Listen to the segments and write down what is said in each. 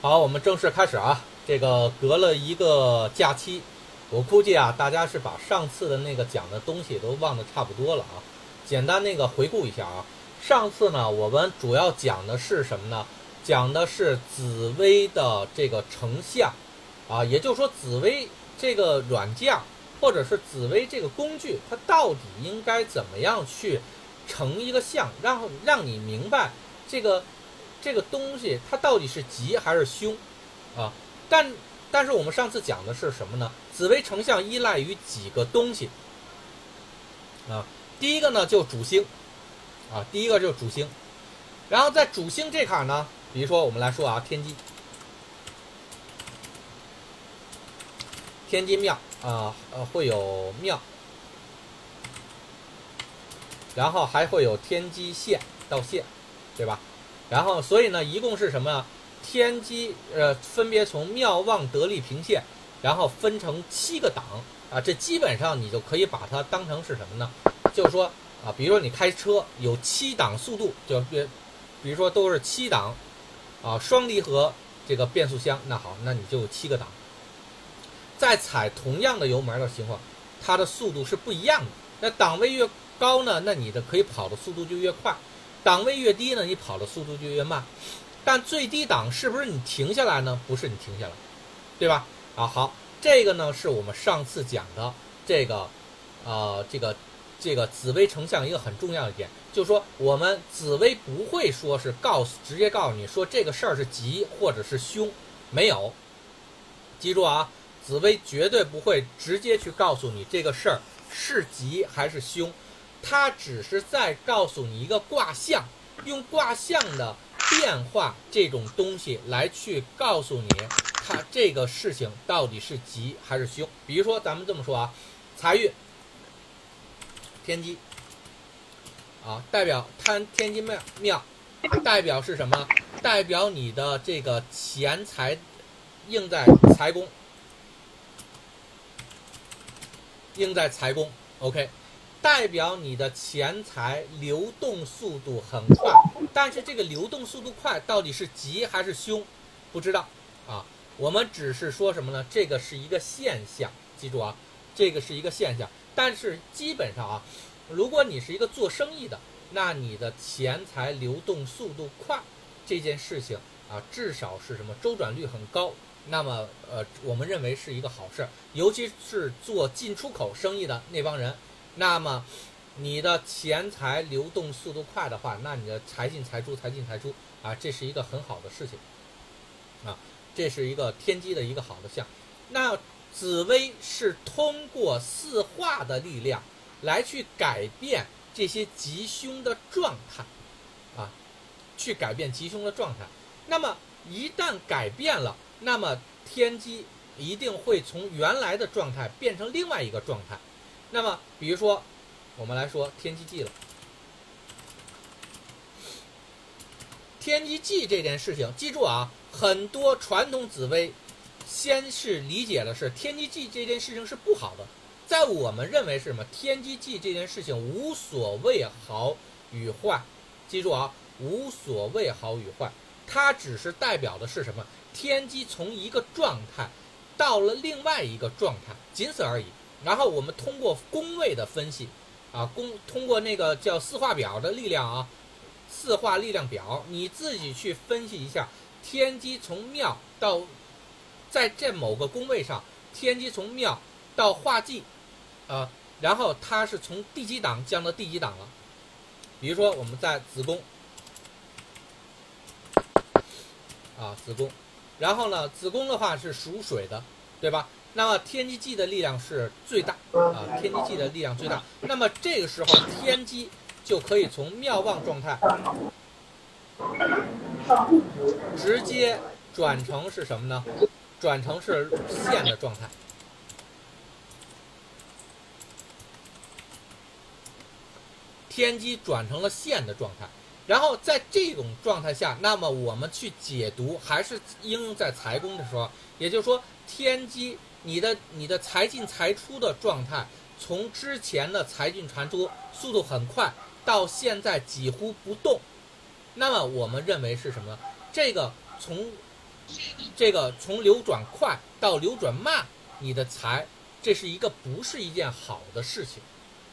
好，我们正式开始啊！这个隔了一个假期，我估计啊，大家是把上次的那个讲的东西都忘得差不多了啊。简单那个回顾一下啊，上次呢，我们主要讲的是什么呢？讲的是紫薇的这个成像啊，也就是说，紫薇这个软件或者是紫薇这个工具，它到底应该怎么样去成一个像，让让你明白这个。这个东西它到底是吉还是凶，啊？但但是我们上次讲的是什么呢？紫微成像依赖于几个东西，啊，第一个呢就主星，啊，第一个就主星，然后在主星这坎呢，比如说我们来说啊，天机，天机庙啊，呃，会有庙，然后还会有天机线到线，对吧？然后，所以呢，一共是什么？天机呃，分别从妙望得力平线，然后分成七个档啊。这基本上你就可以把它当成是什么呢？就是说啊，比如说你开车有七档速度，就比比如说都是七档啊，双离合这个变速箱，那好，那你就有七个档。在踩同样的油门的情况，它的速度是不一样的。那档位越高呢，那你的可以跑的速度就越快。档位越低呢，你跑的速度就越慢，但最低档是不是你停下来呢？不是你停下来，对吧？啊，好，这个呢是我们上次讲的这个，呃，这个这个紫微成像一个很重要的点，就是说我们紫微不会说是告诉直接告诉你说这个事儿是吉或者是凶，没有，记住啊，紫薇绝对不会直接去告诉你这个事儿是吉还是凶。它只是在告诉你一个卦象，用卦象的变化这种东西来去告诉你，它这个事情到底是吉还是凶。比如说，咱们这么说啊，财运天机啊，代表贪天机庙庙，代表是什么？代表你的这个钱财应在财宫，应在财宫。OK。代表你的钱财流动速度很快，但是这个流动速度快到底是吉还是凶，不知道啊。我们只是说什么呢？这个是一个现象，记住啊，这个是一个现象。但是基本上啊，如果你是一个做生意的，那你的钱财流动速度快这件事情啊，至少是什么周转率很高。那么呃，我们认为是一个好事，尤其是做进出口生意的那帮人。那么，你的钱财流动速度快的话，那你的财进财出，财进财出啊，这是一个很好的事情，啊，这是一个天机的一个好的象。那紫薇是通过四化的力量来去改变这些吉凶的状态，啊，去改变吉凶的状态。那么一旦改变了，那么天机一定会从原来的状态变成另外一个状态。那么，比如说，我们来说天机记了。天机记这件事情，记住啊，很多传统紫薇先是理解的是天机记这件事情是不好的，在我们认为是什么？天机记这件事情无所谓好与坏，记住啊，无所谓好与坏，它只是代表的是什么？天机从一个状态到了另外一个状态，仅此而已。然后我们通过宫位的分析，啊，宫通过那个叫四化表的力量啊，四化力量表，你自己去分析一下，天机从庙到，在这某个宫位上，天机从庙到化忌，啊，然后它是从第几档降到第几档了？比如说我们在子宫，啊，子宫，然后呢，子宫的话是属水的，对吧？那么天机记的力量是最大啊，天机记的力量最大。那么这个时候天机就可以从妙望状态直接转成是什么呢？转成是线的状态。天机转成了线的状态，然后在这种状态下，那么我们去解读还是应用在财宫的时候，也就是说天机。你的你的财进财出的状态，从之前的财进财出速度很快，到现在几乎不动，那么我们认为是什么？这个从这个从流转快到流转慢，你的财，这是一个不是一件好的事情，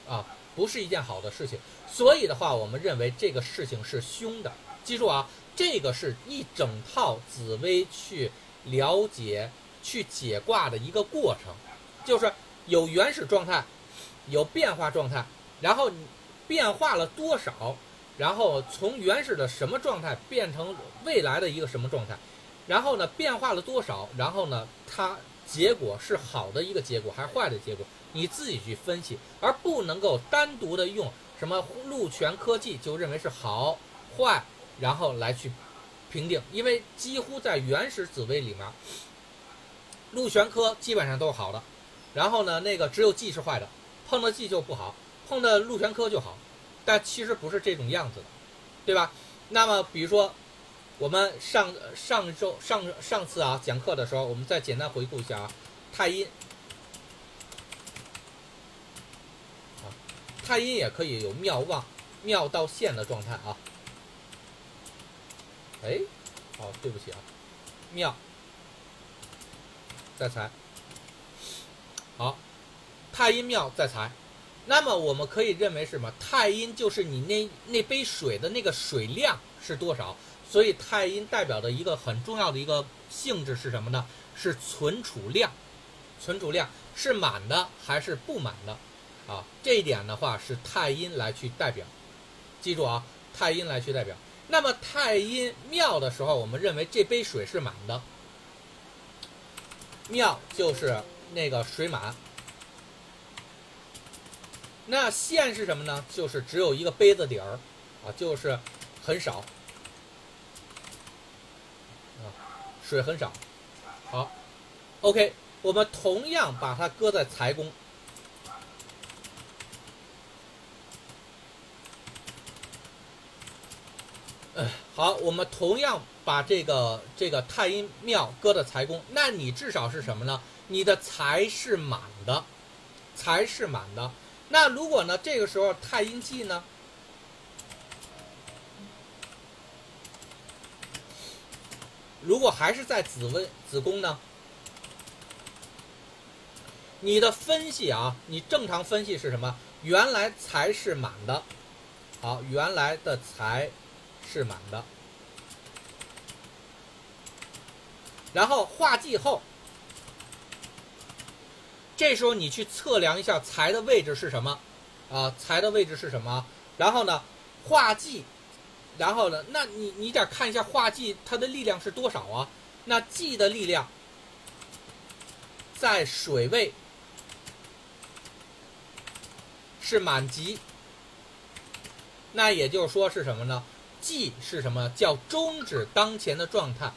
啊，不是一件好的事情。所以的话，我们认为这个事情是凶的。记住啊，这个是一整套紫薇去了解、去解卦的一个过程，就是有原始状态，有变化状态，然后变化了多少，然后从原始的什么状态变成未来的一个什么状态。然后呢，变化了多少？然后呢，它结果是好的一个结果还是坏的结果？你自己去分析，而不能够单独的用什么禄全科技就认为是好坏，然后来去评定。因为几乎在原始紫薇里面，禄玄科基本上都是好的，然后呢，那个只有忌是坏的，碰到忌就不好，碰到禄玄科就好，但其实不是这种样子的，对吧？那么比如说。我们上上周上上次啊讲课的时候，我们再简单回顾一下啊，太阴啊，太阴也可以有妙旺、妙到现的状态啊。哎，哦，对不起啊，妙在财，好，太阴庙在财，那么我们可以认为什么？太阴就是你那那杯水的那个水量是多少？所以太阴代表的一个很重要的一个性质是什么呢？是存储量，存储量是满的还是不满的？啊，这一点的话是太阴来去代表，记住啊，太阴来去代表。那么太阴庙的时候，我们认为这杯水是满的，庙就是那个水满。那线是什么呢？就是只有一个杯子底儿，啊，就是很少。水很少，好，OK，我们同样把它搁在财宫。嗯，好，我们同样把这个这个太阴庙搁在财宫，那你至少是什么呢？你的财是满的，财是满的。那如果呢，这个时候太阴气呢？如果还是在子温子宫呢？你的分析啊，你正常分析是什么？原来财是满的，好，原来的财是满的。然后化忌后，这时候你去测量一下财的位置是什么？啊，财的位置是什么？然后呢，化忌。然后呢？那你你得看一下化忌它的力量是多少啊？那忌的力量在水位是满级，那也就是说是什么呢？忌是什么？叫终止当前的状态。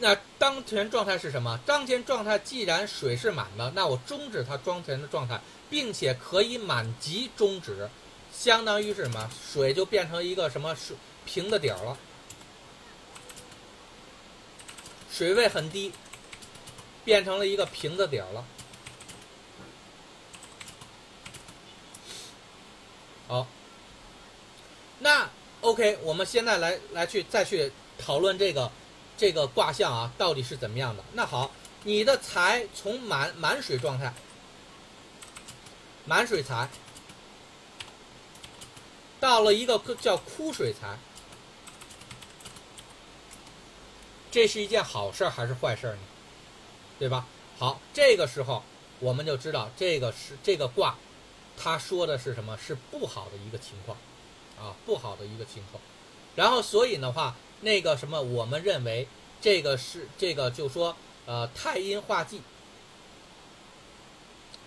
那当前状态是什么？当前状态既然水是满的，那我终止它当前的状态，并且可以满级终止。相当于是什么？水就变成一个什么水平的底儿了，水位很低，变成了一个平的底儿了。好，那 OK，我们现在来来去再去讨论这个这个卦象啊，到底是怎么样的？那好，你的财从满满水状态，满水财。到了一个叫枯水财，这是一件好事还是坏事呢？对吧？好，这个时候我们就知道这个是这个卦，他说的是什么？是不好的一个情况，啊，不好的一个情况。然后，所以的话，那个什么，我们认为这个是这个，就说呃，太阴化忌，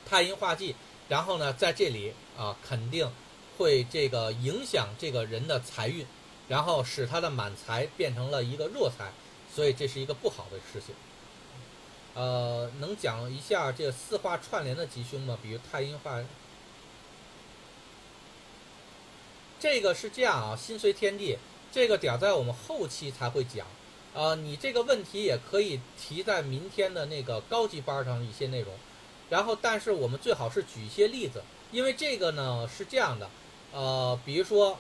太阴化忌，然后呢，在这里啊，肯定。会这个影响这个人的财运，然后使他的满财变成了一个弱财，所以这是一个不好的事情。呃，能讲一下这四化串联的吉凶吗？比如太阴化，这个是这样啊，心随天地，这个点在我们后期才会讲。呃，你这个问题也可以提在明天的那个高级班上一些内容，然后但是我们最好是举一些例子，因为这个呢是这样的。呃，比如说，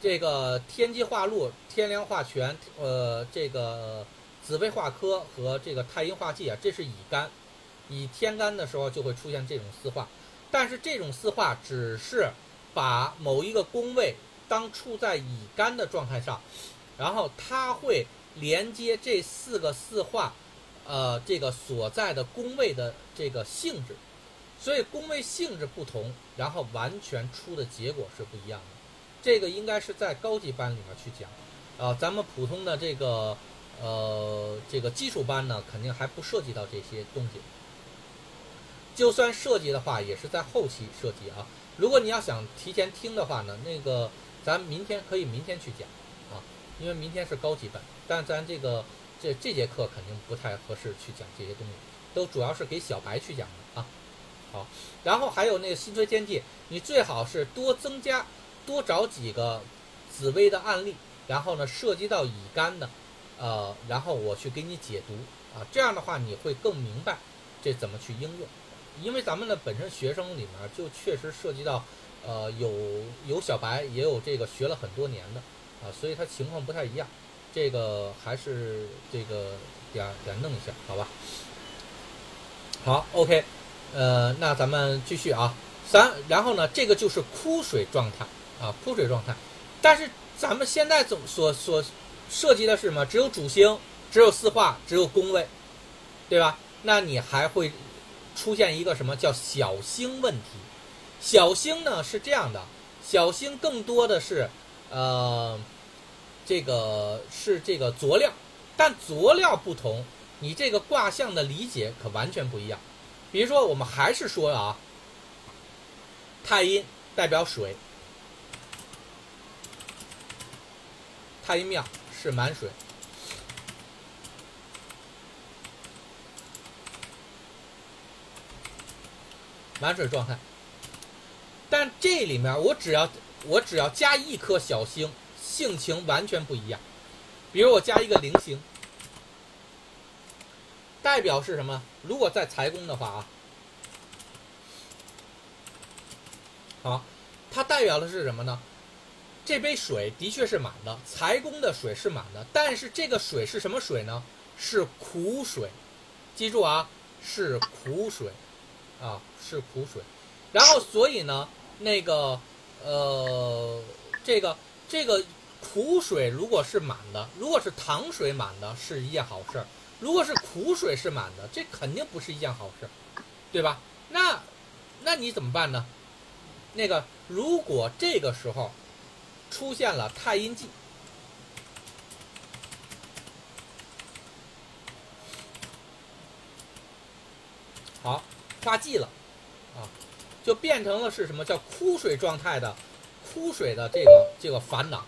这个天机化禄，天梁化权，呃，这个紫微化科和这个太阴化忌啊，这是乙干，乙天干的时候就会出现这种四化，但是这种四化只是把某一个宫位当处在乙干的状态上，然后它会连接这四个四化，呃，这个所在的宫位的这个性质，所以宫位性质不同，然后完全出的结果是不一样的。这个应该是在高级班里面去讲，啊，咱们普通的这个呃这个基础班呢，肯定还不涉及到这些东西。就算涉及的话，也是在后期涉及啊。如果你要想提前听的话呢，那个咱明天可以明天去讲啊，因为明天是高级班，但咱这个这这节课肯定不太合适去讲这些东西，都主要是给小白去讲的啊。好，然后还有那个新推天记，你最好是多增加。多找几个紫薇的案例，然后呢，涉及到乙肝的，呃，然后我去给你解读啊，这样的话你会更明白这怎么去应用，因为咱们的本身学生里面就确实涉及到，呃，有有小白，也有这个学了很多年的啊，所以他情况不太一样，这个还是这个点点弄一下，好吧？好，OK，呃，那咱们继续啊，三，然后呢，这个就是枯水状态。啊，枯水状态，但是咱们现在总所所涉及的是什么？只有主星，只有四化，只有宫位，对吧？那你还会出现一个什么叫小星问题？小星呢是这样的，小星更多的是呃，这个是这个佐料，但佐料不同，你这个卦象的理解可完全不一样。比如说，我们还是说啊，太阴代表水。太阴庙是满水，满水状态。但这里面我只要我只要加一颗小星，性情完全不一样。比如我加一个零星，代表是什么？如果在财宫的话啊，好，它代表的是什么呢？这杯水的确是满的，财宫的水是满的，但是这个水是什么水呢？是苦水，记住啊，是苦水，啊，是苦水。然后，所以呢，那个，呃，这个这个苦水如果是满的，如果是糖水满的，是一件好事儿；如果是苦水是满的，这肯定不是一件好事，对吧？那那你怎么办呢？那个，如果这个时候。出现了太阴记，好，化忌了，就变成了是什么叫枯水状态的，枯水的这个这个烦恼。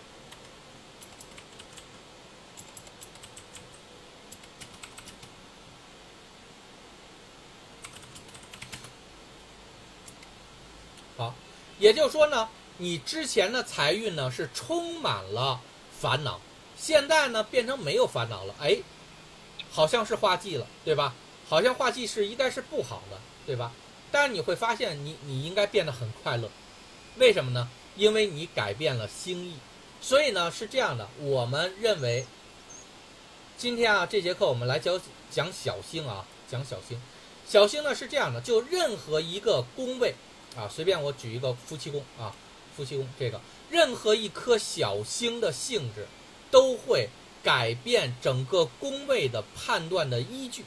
好，也就是说呢。你之前的财运呢是充满了烦恼，现在呢变成没有烦恼了，哎，好像是化忌了，对吧？好像化忌是应该是不好的，对吧？但是你会发现，你你应该变得很快乐，为什么呢？因为你改变了心意，所以呢是这样的。我们认为，今天啊这节课我们来教讲小星啊，讲小星。小星呢是这样的，就任何一个宫位啊，随便我举一个夫妻宫啊。夫妻宫这个，任何一颗小星的性质，都会改变整个宫位的判断的依据。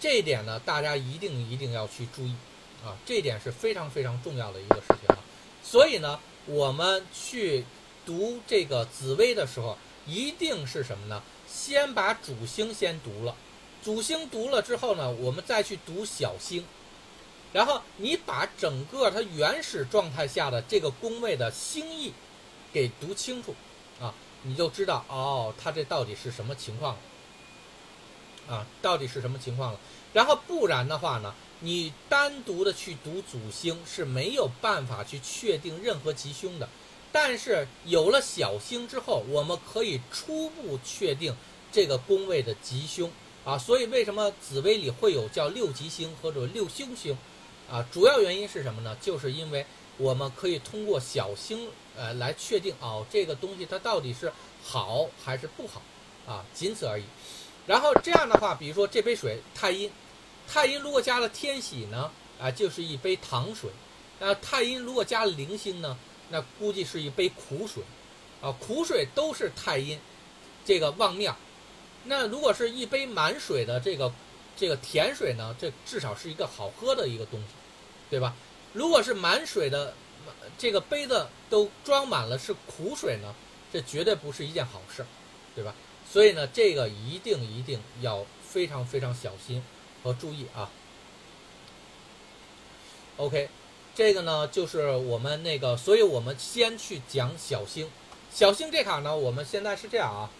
这一点呢，大家一定一定要去注意啊！这一点是非常非常重要的一个事情啊。所以呢，我们去读这个紫微的时候，一定是什么呢？先把主星先读了，主星读了之后呢，我们再去读小星。然后你把整个它原始状态下的这个宫位的星意给读清楚，啊，你就知道哦，它这到底是什么情况了，啊，到底是什么情况了。然后不然的话呢，你单独的去读主星是没有办法去确定任何吉凶的。但是有了小星之后，我们可以初步确定这个宫位的吉凶啊。所以为什么紫微里会有叫六吉星或者六凶星？啊，主要原因是什么呢？就是因为我们可以通过小星，呃，来确定哦，这个东西它到底是好还是不好，啊，仅此而已。然后这样的话，比如说这杯水太阴，太阴如果加了天喜呢，啊，就是一杯糖水。那太阴如果加了零星呢，那估计是一杯苦水，啊，苦水都是太阴，这个旺庙。那如果是一杯满水的这个这个甜水呢，这至少是一个好喝的一个东西，对吧？如果是满水的，这个杯子都装满了是苦水呢，这绝对不是一件好事，对吧？所以呢，这个一定一定要非常非常小心和注意啊。OK，这个呢就是我们那个，所以我们先去讲小星。小星这卡呢，我们现在是这样啊。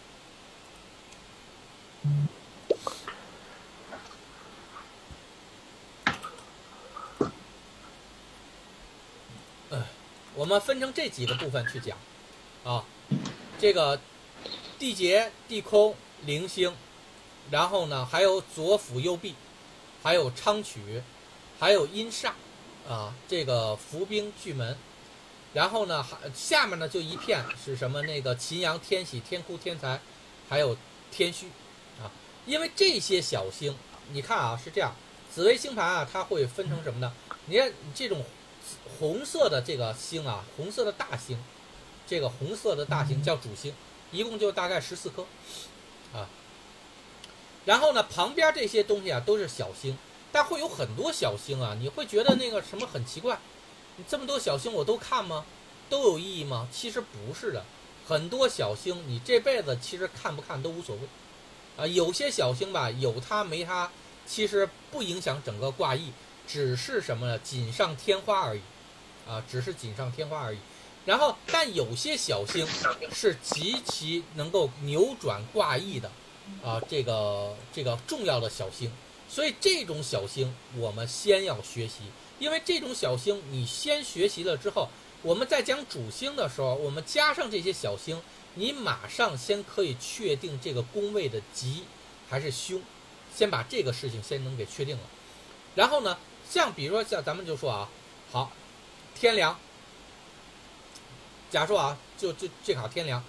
我们分成这几个部分去讲，啊，这个地劫、地空、零星，然后呢还有左辅右弼，还有昌曲，还有阴煞，啊，这个伏兵巨门，然后呢还下面呢就一片是什么？那个秦阳、天喜、天哭、天才，还有天虚，啊，因为这些小星，你看啊是这样，紫微星盘啊它会分成什么呢？你看这种。红色的这个星啊，红色的大星，这个红色的大星叫主星，一共就大概十四颗，啊。然后呢，旁边这些东西啊都是小星，但会有很多小星啊，你会觉得那个什么很奇怪，你这么多小星我都看吗？都有意义吗？其实不是的，很多小星你这辈子其实看不看都无所谓，啊，有些小星吧有它没它，其实不影响整个卦意。只是什么呢？锦上添花而已，啊，只是锦上添花而已。然后，但有些小星是极其能够扭转卦意的，啊，这个这个重要的小星。所以这种小星我们先要学习，因为这种小星你先学习了之后，我们在讲主星的时候，我们加上这些小星，你马上先可以确定这个宫位的吉还是凶，先把这个事情先能给确定了。然后呢？像比如说像咱们就说啊，好，天梁。假说啊，就就这卡天梁，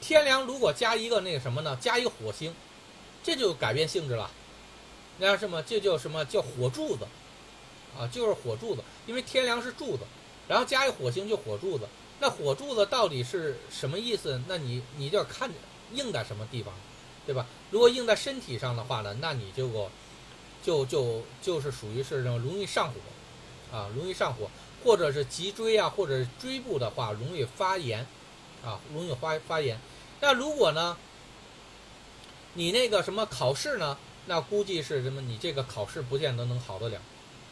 天梁如果加一个那个什么呢？加一个火星，这就改变性质了。那什么？这叫什么叫火柱子？啊，就是火柱子，因为天梁是柱子，然后加一个火星就火柱子。那火柱子到底是什么意思？那你你就要看硬在什么地方，对吧？如果硬在身体上的话呢，那你就。就就就是属于是那种容易上火，啊，容易上火，或者是脊椎啊，或者是椎部的话，容易发炎，啊，容易发发炎。那如果呢，你那个什么考试呢？那估计是什么？你这个考试不见得能好得了，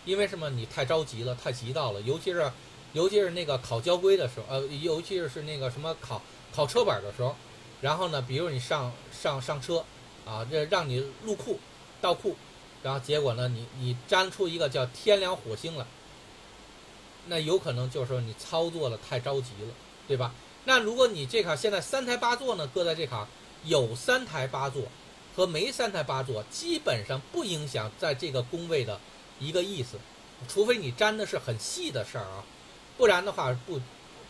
因为什么？你太着急了，太急躁了，尤其是尤其是那个考交规的时候，呃，尤其是是那个什么考考车本的时候，然后呢，比如你上上上车，啊，这让你入库倒库。然后结果呢？你你粘出一个叫天梁火星来，那有可能就是说你操作的太着急了，对吧？那如果你这卡现在三台八座呢，搁在这卡有三台八座和没三台八座，基本上不影响在这个宫位的一个意思，除非你粘的是很细的事儿啊，不然的话不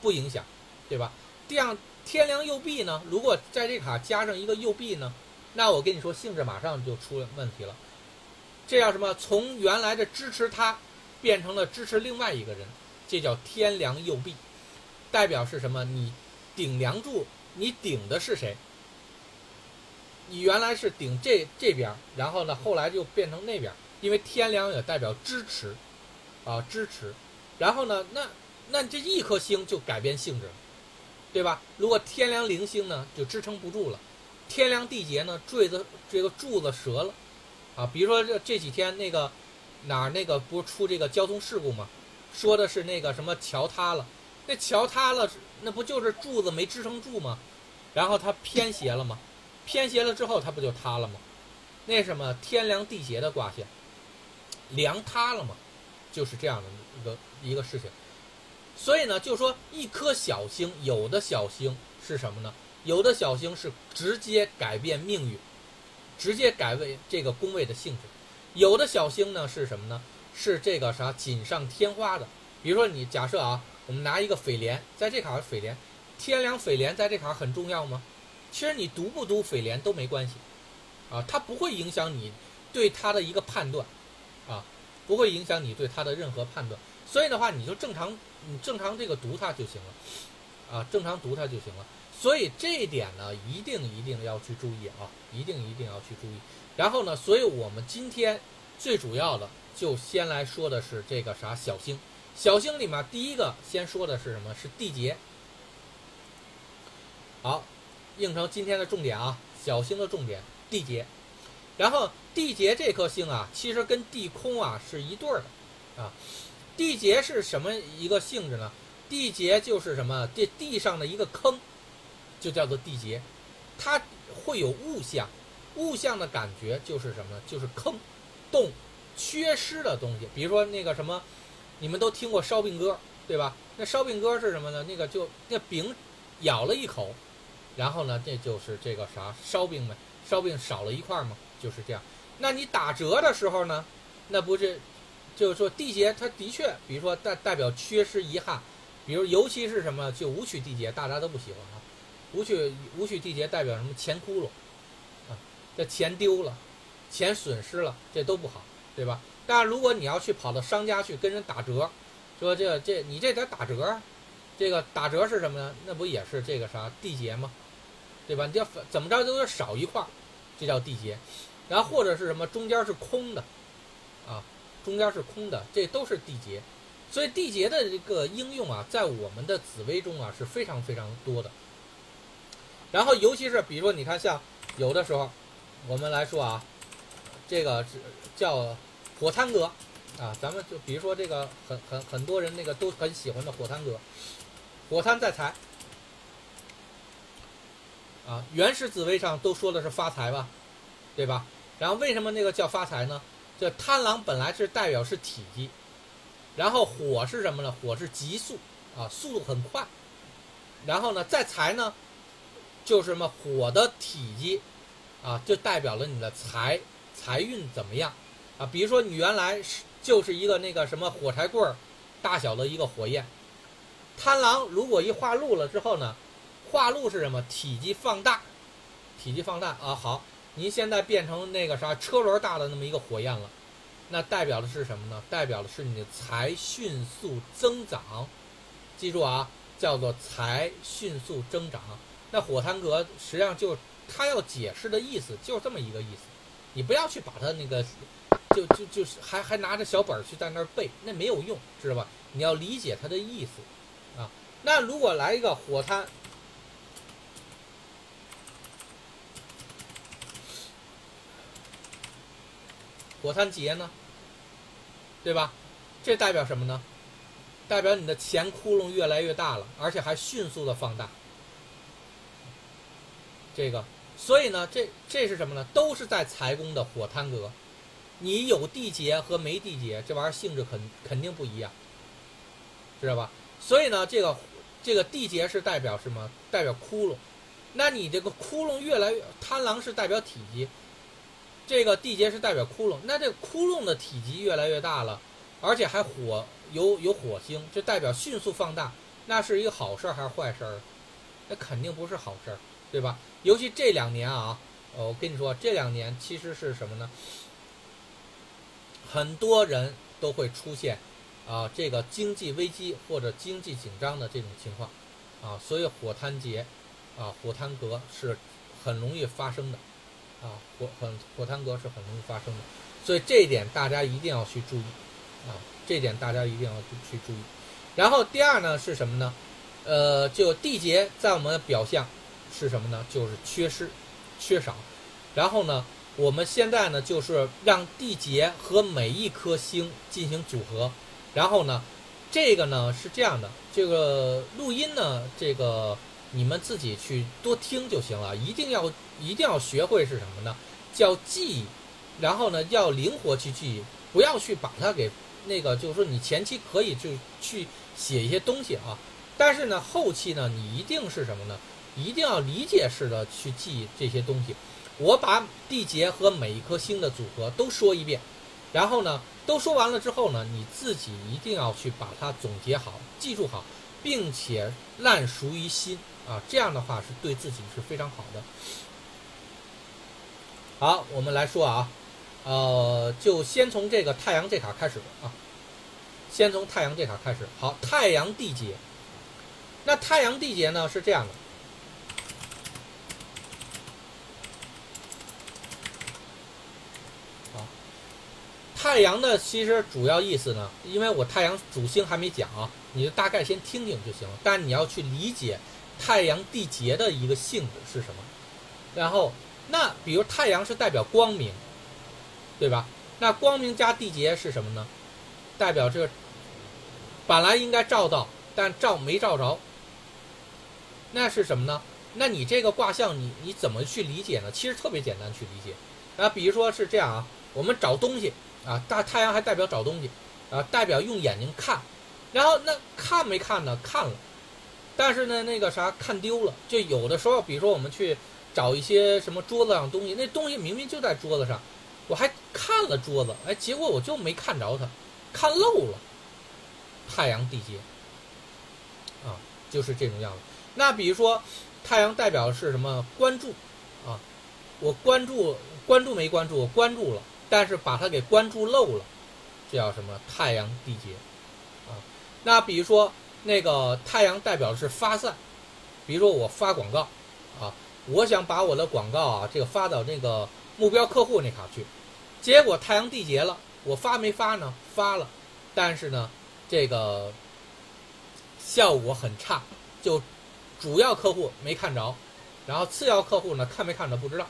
不影响，对吧？这样天梁右臂呢，如果在这卡加上一个右臂呢，那我跟你说性质马上就出问题了。这叫什么？从原来的支持他，变成了支持另外一个人，这叫天梁右臂，代表是什么？你顶梁柱，你顶的是谁？你原来是顶这这边，然后呢，后来就变成那边，因为天梁也代表支持，啊支持，然后呢，那那这一颗星就改变性质了，对吧？如果天梁零星呢，就支撑不住了，天梁地劫呢，坠子这个柱子折了。啊，比如说这这几天那个哪儿那个不是出这个交通事故吗？说的是那个什么桥塌了，那桥塌了，那不就是柱子没支撑住吗？然后它偏斜了吗？偏斜了之后它不就塌了吗？那什么天梁地斜的卦象，梁塌了吗？就是这样的一个一个事情。所以呢，就说一颗小星，有的小星是什么呢？有的小星是直接改变命运。直接改为这个宫位的性质，有的小星呢是什么呢？是这个啥锦上添花的。比如说你假设啊，我们拿一个匪廉，在这卡匪廉，天梁匪廉在这卡很重要吗？其实你读不读匪联都没关系，啊，它不会影响你对它的一个判断，啊，不会影响你对它的任何判断。所以的话，你就正常，你正常这个读它就行了，啊，正常读它就行了。所以这一点呢，一定一定要去注意啊，一定一定要去注意。然后呢，所以我们今天最主要的就先来说的是这个啥小星。小星里面第一个先说的是什么？是地劫。好，应成今天的重点啊，小星的重点地劫。然后地劫这颗星啊，其实跟地空啊是一对儿的啊。地劫是什么一个性质呢？地劫就是什么？地地上的一个坑，就叫做地劫。它会有物象，物象的感觉就是什么？就是坑、洞、缺失的东西。比如说那个什么，你们都听过烧饼歌，对吧？那烧饼歌是什么呢？那个就那饼咬了一口，然后呢，这就是这个啥烧饼呗？烧饼少了一块嘛，就是这样。那你打折的时候呢，那不是？就是说缔结，它的确，比如说代代表缺失遗憾，比如尤其是什么，就武曲缔结，大家都不喜欢啊。武曲武曲缔结代表什么？钱窟窿，啊，这钱丢了，钱损失了，这都不好，对吧？但如果你要去跑到商家去跟人打折，说这这你这得打折，这个打折是什么呢？那不也是这个啥缔结吗？对吧？你要怎么着都得少一块，这叫缔结。然后或者是什么中间是空的，啊。中间是空的，这都是缔结，所以缔结的这个应用啊，在我们的紫微中啊是非常非常多的。然后，尤其是比如说，你看像有的时候，我们来说啊，这个叫火贪格啊，咱们就比如说这个很很很多人那个都很喜欢的火贪格，火贪在财啊，原始紫微上都说的是发财吧，对吧？然后为什么那个叫发财呢？这贪狼本来是代表是体积，然后火是什么呢？火是极速啊，速度很快。然后呢，再财呢，就是什么火的体积啊，就代表了你的财财运怎么样啊？比如说你原来是就是一个那个什么火柴棍儿大小的一个火焰，贪狼如果一化禄了之后呢，化禄是什么？体积放大，体积放大啊，好。您现在变成那个啥车轮大的那么一个火焰了，那代表的是什么呢？代表的是你的财迅速增长，记住啊，叫做财迅速增长。那火贪格实际上就他要解释的意思，就是这么一个意思。你不要去把它那个，就就就是还还拿着小本儿去在那儿背，那没有用，知道吧？你要理解它的意思啊。那如果来一个火贪。火贪劫呢，对吧？这代表什么呢？代表你的钱窟窿越来越大了，而且还迅速的放大。这个，所以呢，这这是什么呢？都是在财宫的火贪格。你有地劫和没地劫，这玩意儿性质肯肯定不一样，知道吧？所以呢，这个这个地劫是代表什么？代表窟窿。那你这个窟窿越来越贪狼是代表体积。这个地劫是代表窟窿，那这窟窿的体积越来越大了，而且还火有有火星，就代表迅速放大，那是一个好事还是坏事儿？那肯定不是好事儿，对吧？尤其这两年啊，我跟你说，这两年其实是什么呢？很多人都会出现啊，这个经济危机或者经济紧张的这种情况啊，所以火贪劫啊，火贪格是很容易发生的。啊，火很火贪格是很容易发生的，所以这一点大家一定要去注意，啊，这点大家一定要去注意。然后第二呢是什么呢？呃，就地劫在我们的表象是什么呢？就是缺失、缺少。然后呢，我们现在呢就是让地劫和每一颗星进行组合。然后呢，这个呢是这样的，这个录音呢，这个。你们自己去多听就行了，一定要一定要学会是什么呢？叫记忆，然后呢要灵活去记忆，不要去把它给那个，就是说你前期可以就去写一些东西啊，但是呢后期呢你一定是什么呢？一定要理解式的去记这些东西。我把地劫和每一颗星的组合都说一遍，然后呢都说完了之后呢，你自己一定要去把它总结好，记住好，并且烂熟于心。啊，这样的话是对自己是非常好的。好，我们来说啊，呃，就先从这个太阳这卡开始啊，先从太阳这卡开始。好，太阳地劫，那太阳地劫呢是这样的。太阳的其实主要意思呢，因为我太阳主星还没讲啊，你就大概先听听就行了。但你要去理解太阳地劫的一个性质是什么。然后，那比如太阳是代表光明，对吧？那光明加地劫是什么呢？代表这本来应该照到，但照没照着。那是什么呢？那你这个卦象，你你怎么去理解呢？其实特别简单去理解。啊，比如说是这样啊，我们找东西。啊，大太阳还代表找东西，啊，代表用眼睛看，然后那看没看呢？看了，但是呢，那个啥看丢了。就有的时候，比如说我们去找一些什么桌子上东西，那东西明明就在桌子上，我还看了桌子，哎，结果我就没看着它，看漏了。太阳地劫，啊，就是这种样子。那比如说，太阳代表是什么？关注，啊，我关注，关注没关注？我关注了。但是把它给关注漏了，这叫什么？太阳地劫，啊，那比如说那个太阳代表的是发散，比如说我发广告，啊，我想把我的广告啊这个发到那个目标客户那卡去，结果太阳地劫了，我发没发呢？发了，但是呢这个效果很差，就主要客户没看着，然后次要客户呢看没看着不知道，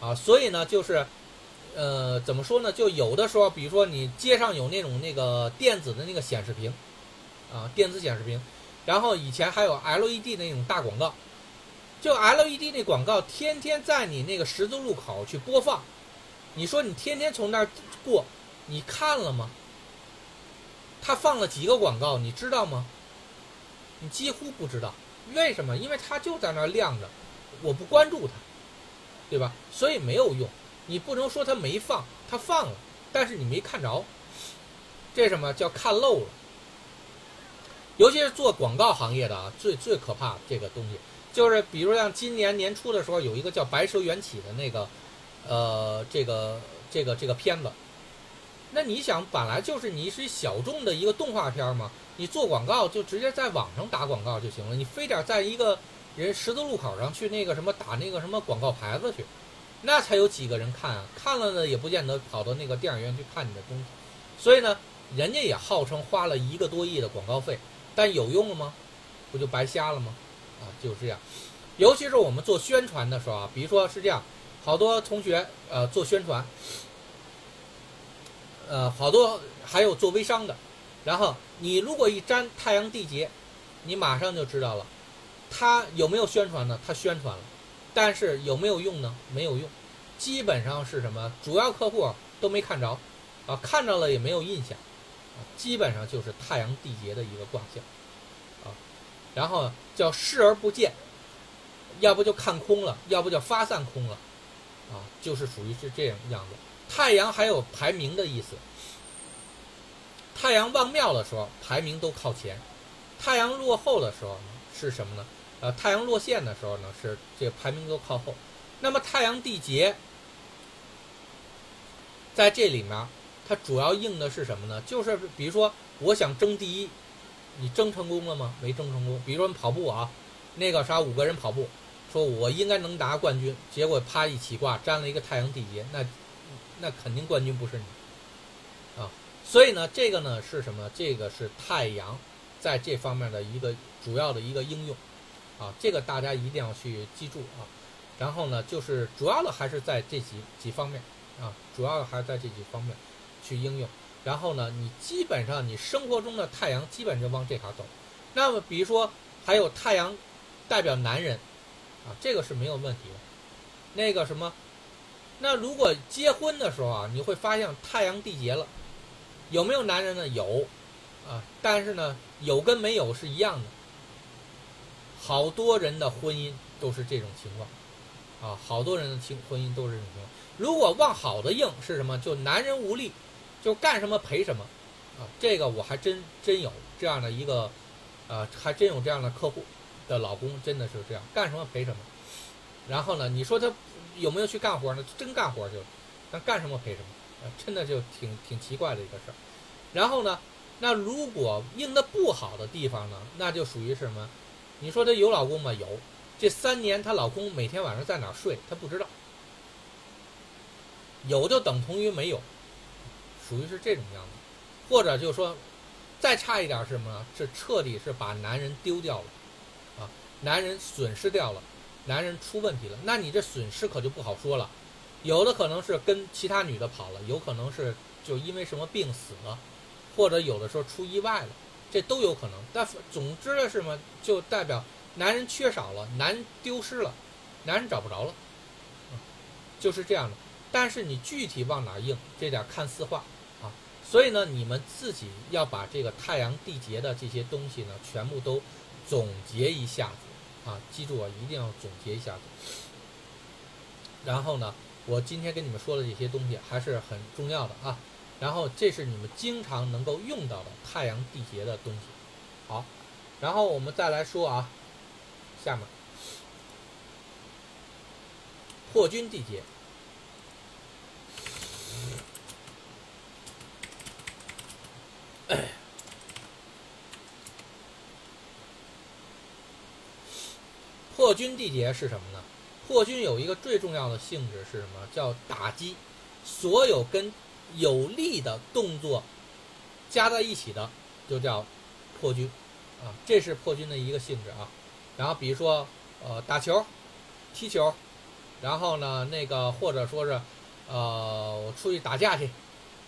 啊，所以呢就是。呃，怎么说呢？就有的时候，比如说你街上有那种那个电子的那个显示屏，啊，电子显示屏，然后以前还有 LED 的那种大广告，就 LED 那广告天天在你那个十字路口去播放，你说你天天从那儿过，你看了吗？他放了几个广告，你知道吗？你几乎不知道，为什么？因为它就在那儿亮着，我不关注它，对吧？所以没有用。你不能说他没放，他放了，但是你没看着，这什么叫看漏了？尤其是做广告行业的啊，最最可怕这个东西，就是比如像今年年初的时候，有一个叫《白蛇缘起》的那个，呃，这个这个这个片子，那你想，本来就是你是小众的一个动画片嘛，你做广告就直接在网上打广告就行了，你非得在一个人十字路口上去那个什么打那个什么广告牌子去。那才有几个人看啊？看了呢，也不见得跑到那个电影院去看你的东西。所以呢，人家也号称花了一个多亿的广告费，但有用了吗？不就白瞎了吗？啊，就是这样。尤其是我们做宣传的时候啊，比如说是这样，好多同学呃做宣传，呃，好多还有做微商的，然后你如果一沾太阳地劫，你马上就知道了，他有没有宣传呢？他宣传了。但是有没有用呢？没有用，基本上是什么？主要客户都没看着，啊，看着了也没有印象，啊，基本上就是太阳地劫的一个卦象，啊，然后叫视而不见，要不就看空了，要不就发散空了，啊，就是属于是这样样子。太阳还有排名的意思，太阳旺庙的时候排名都靠前，太阳落后的时候是什么呢？呃，太阳落线的时候呢，是这个排名都靠后。那么太阳地劫在这里面，它主要应的是什么呢？就是比如说，我想争第一，你争成功了吗？没争成功。比如说你跑步啊，那个啥五个人跑步，说我应该能拿冠军，结果啪一起挂沾了一个太阳地劫，那那肯定冠军不是你啊。所以呢，这个呢是什么？这个是太阳在这方面的一个主要的一个应用。啊，这个大家一定要去记住啊。然后呢，就是主要的还是在这几几方面啊，主要的还是在这几方面去应用。然后呢，你基本上你生活中的太阳基本就往这卡走。那么，比如说还有太阳代表男人啊，这个是没有问题的。那个什么，那如果结婚的时候啊，你会发现太阳地结了，有没有男人呢？有啊，但是呢，有跟没有是一样的。好多人的婚姻都是这种情况，啊，好多人的情婚姻都是这种情况。如果往好的应是什么？就男人无力，就干什么赔什么，啊，这个我还真真有这样的一个，呃，还真有这样的客户的老公真的是这样，干什么赔什么。然后呢，你说他有没有去干活呢？真干活就，但干什么赔什么，啊，真的就挺挺奇怪的一个事儿。然后呢，那如果应的不好的地方呢，那就属于是什么？你说她有老公吗？有。这三年她老公每天晚上在哪儿睡，她不知道。有就等同于没有，属于是这种样子。或者就说，再差一点是什么呢？是彻底是把男人丢掉了，啊，男人损失掉了，男人出问题了，那你这损失可就不好说了。有的可能是跟其他女的跑了，有可能是就因为什么病死了，或者有的时候出意外了，这都有可能。但总之的是什么？就代表男人缺少了，男丢失了，男人找不着了，就是这样的。但是你具体往哪硬，这点看四化啊。所以呢，你们自己要把这个太阳地劫的这些东西呢，全部都总结一下子啊！记住啊，一定要总结一下子。然后呢，我今天跟你们说的这些东西还是很重要的啊。然后这是你们经常能够用到的太阳地劫的东西。好，然后我们再来说啊，下面破军地劫。破军地劫是什么呢？破军有一个最重要的性质是什么？叫打击所有跟有力的动作加在一起的，就叫破军啊。这是破军的一个性质啊。然后比如说呃打球、踢球，然后呢那个或者说是呃我出去打架去，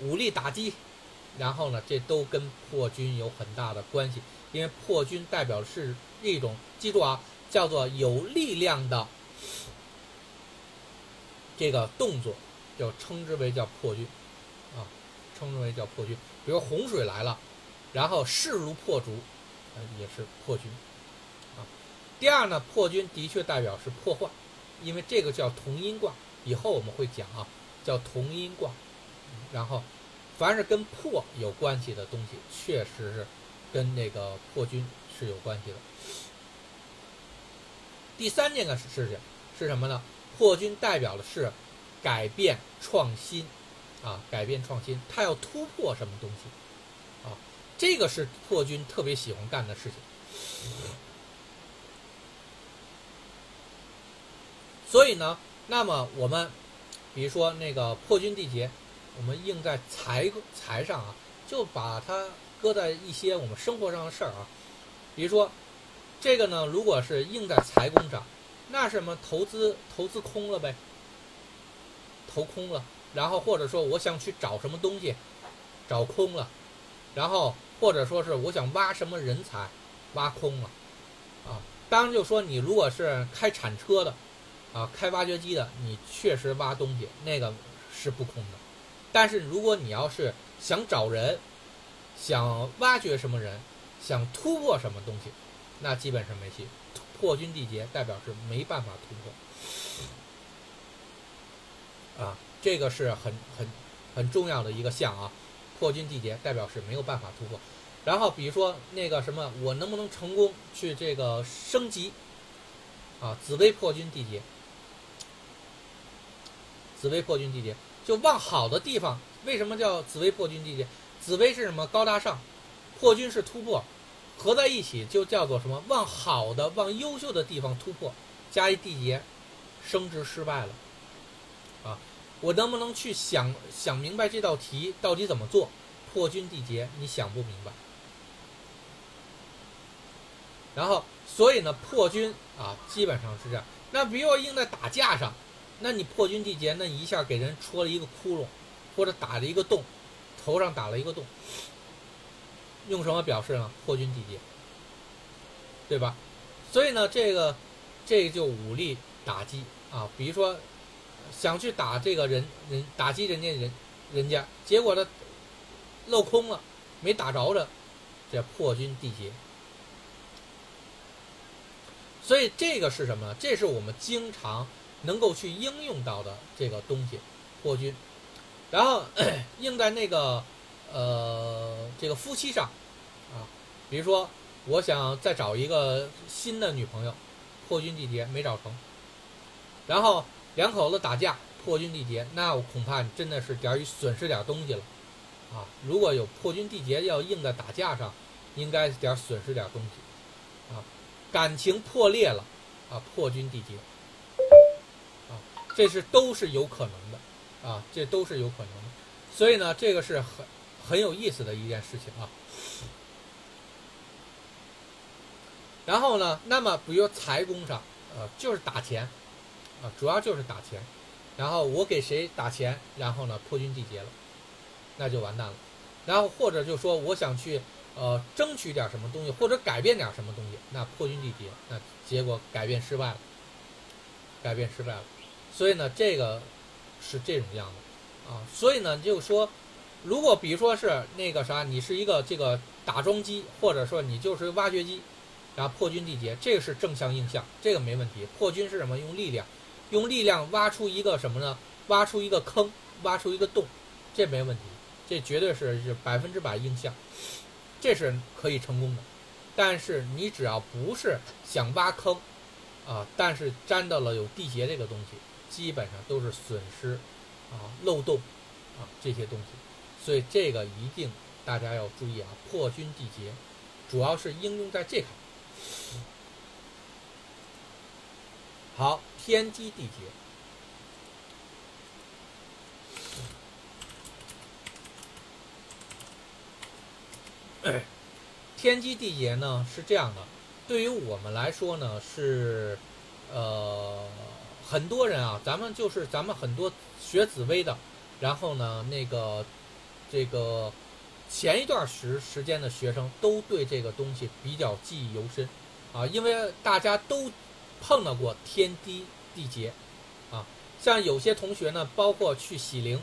武力打击。然后呢，这都跟破军有很大的关系，因为破军代表是一种，记住啊，叫做有力量的 这个动作，就称之为叫破军，称之为叫破军。比如洪水来了，然后势如破竹，呃，也是破军，啊。第二呢，破军的确代表是破坏，因为这个叫同音卦，以后我们会讲啊，叫同音卦，然后。凡是跟破有关系的东西，确实是跟那个破军是有关系的。第三件个事情是什么呢？破军代表的是改变创新啊，改变创新，他要突破什么东西啊？这个是破军特别喜欢干的事情。所以呢，那么我们比如说那个破军地劫。我们应在财财上啊，就把它搁在一些我们生活上的事儿啊，比如说这个呢，如果是应在财宫上，那什么投资投资空了呗，投空了，然后或者说我想去找什么东西，找空了，然后或者说是我想挖什么人才，挖空了，啊，当然就说你如果是开铲车的，啊，开挖掘机的，你确实挖东西那个是不空的。但是如果你要是想找人，想挖掘什么人，想突破什么东西，那基本上没戏。破军地劫代表是没办法突破，啊，这个是很很很重要的一个项啊。破军地劫代表是没有办法突破。然后比如说那个什么，我能不能成功去这个升级？啊，紫薇破军地劫，紫薇破军地劫。就往好的地方，为什么叫紫薇破军地劫？紫薇是什么？高大上，破军是突破，合在一起就叫做什么？往好的、往优秀的地方突破，加一地劫，升职失败了，我能不能去想想明白这道题到底怎么做？破军地劫，你想不明白。然后，所以呢，破军啊，基本上是这样。那比如说用在打架上。那你破军地劫，那一下给人戳了一个窟窿，或者打了一个洞，头上打了一个洞，用什么表示呢？破军地劫，对吧？所以呢，这个这就武力打击啊，比如说想去打这个人人打击人家人人家，结果呢漏空了，没打着的，这破军地劫。所以这个是什么呢？这是我们经常。能够去应用到的这个东西，破军，然后 用在那个呃这个夫妻上啊，比如说我想再找一个新的女朋友，破军地劫没找成，然后两口子打架，破军地劫，那我恐怕真的是点损失点东西了，啊，如果有破军地劫要硬在打架上，应该点损失点东西，啊，感情破裂了，啊，破军地劫，啊，这是都是有可能的，啊，这都是有可能的，所以呢，这个是很很有意思的一件事情啊。然后呢，那么比如财宫上，呃，就是打钱，啊，主要就是打钱。然后我给谁打钱，然后呢破军地劫了，那就完蛋了。然后或者就说我想去呃争取点什么东西，或者改变点什么东西，那破军地劫，那结果改变失败了，改变失败了。所以呢，这个是这种样子啊。所以呢，就说，如果比如说是那个啥，你是一个这个打桩机，或者说你就是挖掘机。然后破军地劫，这个是正向印象，这个没问题。破军是什么？用力量，用力量挖出一个什么呢？挖出一个坑，挖出一个洞，这没问题，这绝对是是百分之百硬象，这是可以成功的。但是你只要不是想挖坑，啊，但是沾到了有地劫这个东西，基本上都是损失，啊，漏洞，啊，这些东西。所以这个一定大家要注意啊，破军地劫，主要是应用在这块。好，天机地劫。天机地劫呢是这样的，对于我们来说呢是，呃，很多人啊，咱们就是咱们很多学紫薇的，然后呢那个这个前一段时时间的学生都对这个东西比较记忆犹深，啊，因为大家都。碰到过天机地劫，啊，像有些同学呢，包括去喜灵，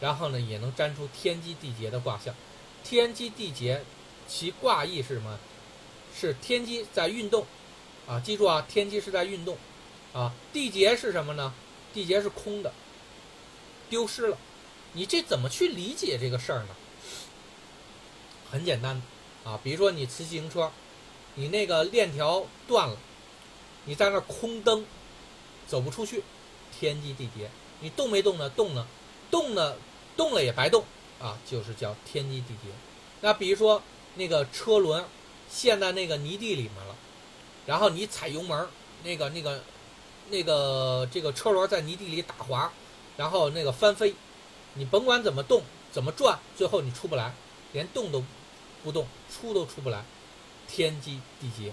然后呢也能占出天机地劫的卦象。天机地劫，其卦意是什么？是天机在运动，啊，记住啊，天机是在运动，啊，地劫是什么呢？地劫是空的，丢失了。你这怎么去理解这个事儿呢？很简单，啊，比如说你骑自行车，你那个链条断了。你在那空蹬，走不出去，天机地劫。你动没动呢？动呢，动呢，动了也白动啊，就是叫天机地劫。那比如说那个车轮陷在那个泥地里面了，然后你踩油门，那个那个那个这个车轮在泥地里打滑，然后那个翻飞，你甭管怎么动怎么转，最后你出不来，连动都不动，出都出不来，天机地劫。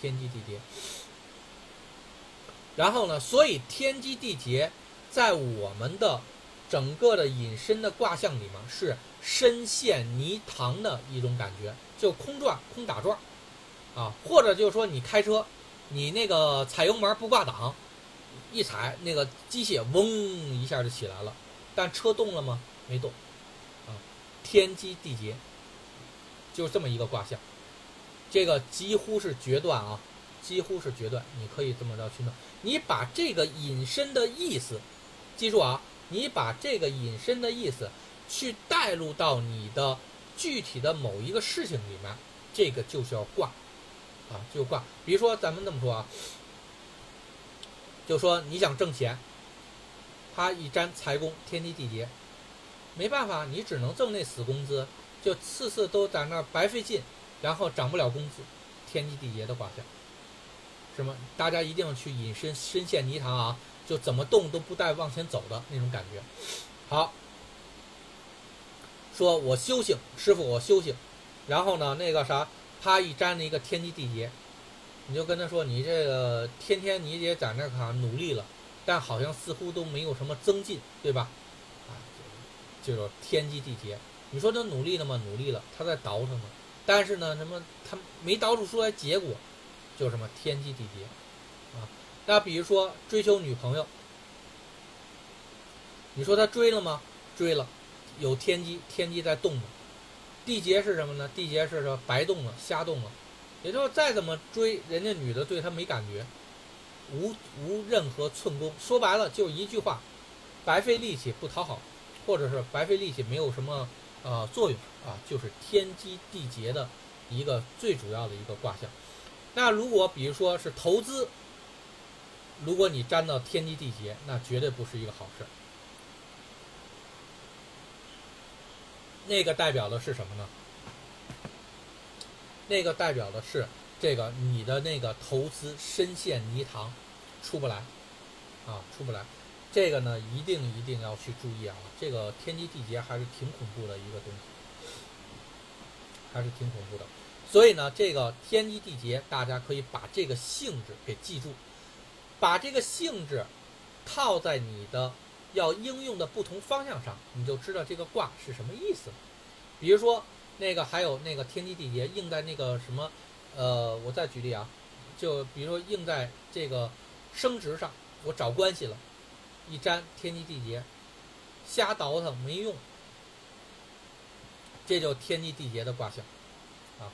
天机地劫，然后呢？所以天机地劫在我们的整个的隐身的卦象里面是深陷泥塘的一种感觉，就空转空打转啊，或者就是说你开车，你那个踩油门不挂档，一踩那个机械嗡一下就起来了，但车动了吗？没动啊，天机地劫，就是这么一个卦象。这个几乎是决断啊，几乎是决断。你可以这么着去弄。你把这个引申的意思，记住啊，你把这个引申的意思去带入到你的具体的某一个事情里面，这个就是要挂啊，就挂。比如说咱们这么说啊，就说你想挣钱，他一沾财宫天机地劫，没办法，你只能挣那死工资，就次次都在那儿白费劲。然后涨不了工资，天机地劫的卦象，是吗？大家一定要去隐身深陷泥塘啊，就怎么动都不带往前走的那种感觉。好，说我修行，师傅我修行，然后呢，那个啥，啪一沾了一个天机地劫，你就跟他说，你这个天天你也在那看努力了，但好像似乎都没有什么增进，对吧？啊，就是天机地劫。你说他努力了吗？努力了，他在倒腾呢。但是呢，什么他没导出出来结果，就什么天机地劫，啊，那比如说追求女朋友，你说他追了吗？追了，有天机，天机在动呢。地劫是什么呢？地劫是说白动了，瞎动了，也就是再怎么追，人家女的对他没感觉，无无任何寸功。说白了就一句话，白费力气不讨好，或者是白费力气没有什么。呃，作用啊，就是天机地劫的一个最主要的一个卦象。那如果比如说是投资，如果你沾到天机地劫，那绝对不是一个好事。那个代表的是什么呢？那个代表的是这个你的那个投资深陷泥塘，出不来，啊，出不来。这个呢，一定一定要去注意啊！这个天机地劫还是挺恐怖的一个东西，还是挺恐怖的。所以呢，这个天机地劫，大家可以把这个性质给记住，把这个性质套在你的要应用的不同方向上，你就知道这个卦是什么意思了。比如说，那个还有那个天机地劫应在那个什么，呃，我再举例啊，就比如说应在这个升职上，我找关系了，一沾天机地劫，瞎倒腾没用，这就天机地劫的卦象。啊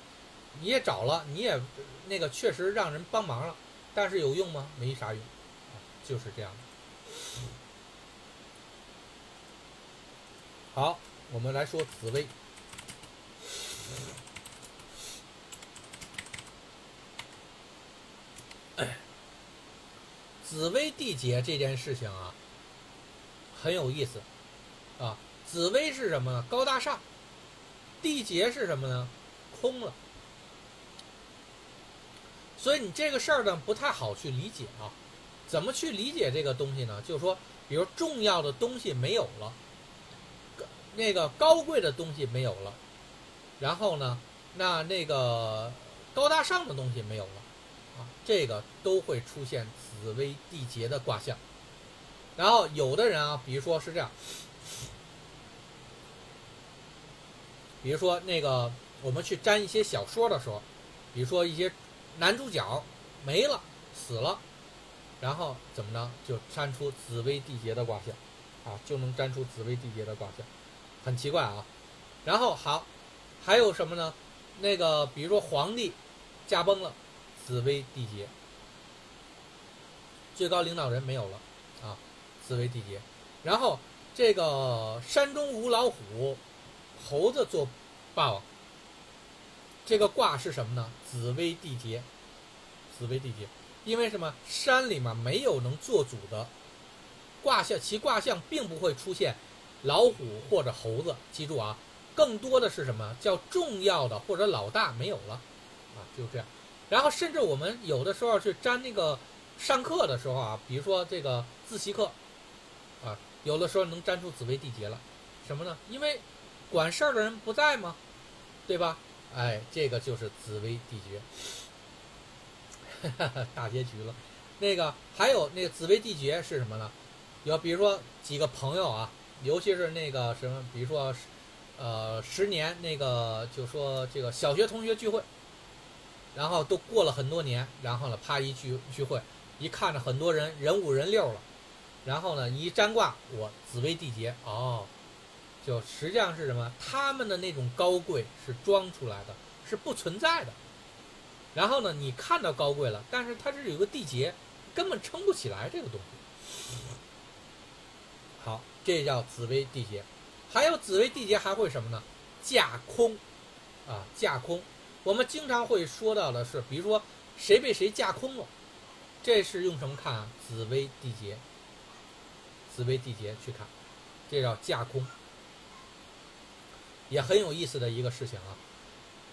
你也找了，你也那个确实让人帮忙了，但是有用吗？没啥用，就是这样的。好，我们来说紫薇。紫薇地结这件事情啊，很有意思啊。紫薇是什么呢？高大上。缔结是什么呢？空了。所以你这个事儿呢不太好去理解啊，怎么去理解这个东西呢？就是说，比如重要的东西没有了，那个高贵的东西没有了，然后呢，那那个高大上的东西没有了，啊，这个都会出现紫薇缔结的卦象。然后有的人啊，比如说是这样，比如说那个我们去粘一些小说的时候，比如说一些。男主角没了，死了，然后怎么着就粘出紫薇缔结的卦象，啊，就能粘出紫薇缔结的卦象，很奇怪啊。然后好，还有什么呢？那个比如说皇帝驾崩了，紫薇缔结，最高领导人没有了，紫薇地劫。然后这个山中无老虎，猴子做霸王。这个卦是什么呢？紫薇地劫，紫薇地劫，因为什么？山里面没有能做主的卦象，其卦象并不会出现老虎或者猴子。记住啊，更多的是什么？叫重要的或者老大没有了，啊，就这样。然后甚至我们有的时候去占那个上课的时候啊，比如说这个自习课，有的时候能粘出紫薇地劫了，什么呢？因为管事儿的人不在吗？对吧？哎，这个就是紫薇缔结，大结局了。那个还有那个紫薇地劫是什么呢？有比如说几个朋友啊，尤其是那个什么，比如说，呃，十年那个就说这个小学同学聚会，然后都过了很多年，然后呢，啪一聚聚会，一看着很多人人五人六了，然后呢，你一占卦，我紫薇地劫，哦。就实际上是什么？他们的那种高贵是装出来的，是不存在的。然后呢，你看到高贵了，但是它是有个地劫，根本撑不起来这个东西。好，这叫紫薇地劫。还有紫薇地劫还会什么呢？架空，啊，架空。我们经常会说到的是，比如说谁被谁架空了，这是用什么看啊？紫薇地劫，紫薇缔结去看，这叫架空。也很有意思的一个事情啊，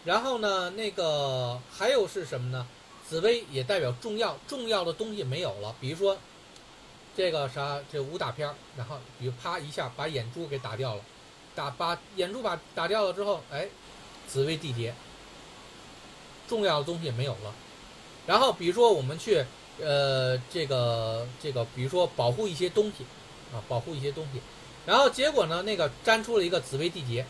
然后呢，那个还有是什么呢？紫薇也代表重要，重要的东西没有了，比如说这个啥，这武打片儿，然后比如啪一下把眼珠给打掉了，打把眼珠把打掉了之后，哎，紫薇缔结，重要的东西没有了。然后比如说我们去呃这个这个，比如说保护一些东西啊，保护一些东西，然后结果呢，那个粘出了一个紫薇缔结。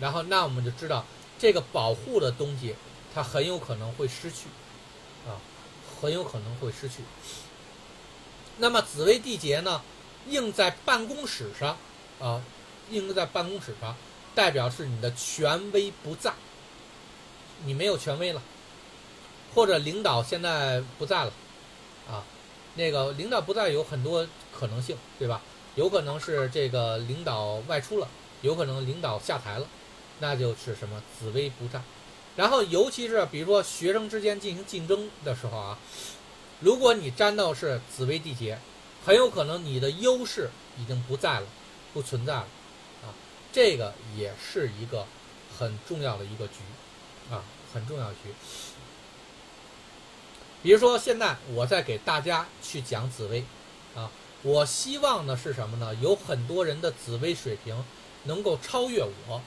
然后，那我们就知道，这个保护的东西，它很有可能会失去，啊，很有可能会失去。那么紫薇缔结呢，印在办公室上，啊，印在办公室上，代表是你的权威不在，你没有权威了，或者领导现在不在了，啊，那个领导不在有很多可能性，对吧？有可能是这个领导外出了，有可能领导下台了。那就是什么紫薇不在，然后尤其是比如说学生之间进行竞争的时候啊，如果你沾到是紫薇地劫，很有可能你的优势已经不在了，不存在了，啊，这个也是一个很重要的一个局，啊，很重要局。比如说现在我在给大家去讲紫薇，我希望的是什么呢？有很多人的紫薇水平能够超越我，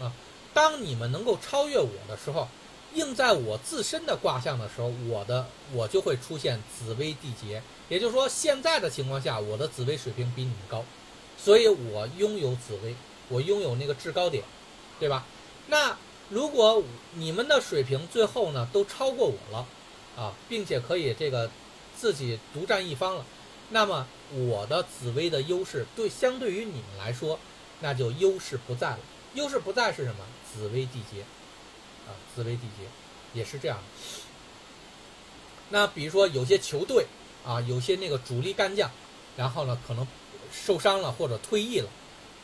啊，当你们能够超越我的时候，应在我自身的卦象的时候，我的我就会出现紫薇地劫。也就是说，现在的情况下，我的紫薇水平比你们高，所以我拥有紫薇，我拥有那个制高点，对吧？那如果你们的水平最后呢都超过我了？啊，并且可以这个自己独占一方了，那么我的紫薇的优势对相对于你们来说，那就优势不在了。优势不在是什么？紫薇地劫，啊，紫薇地劫也是这样的。那比如说有些球队啊，有些那个主力干将，然后呢可能受伤了或者退役了，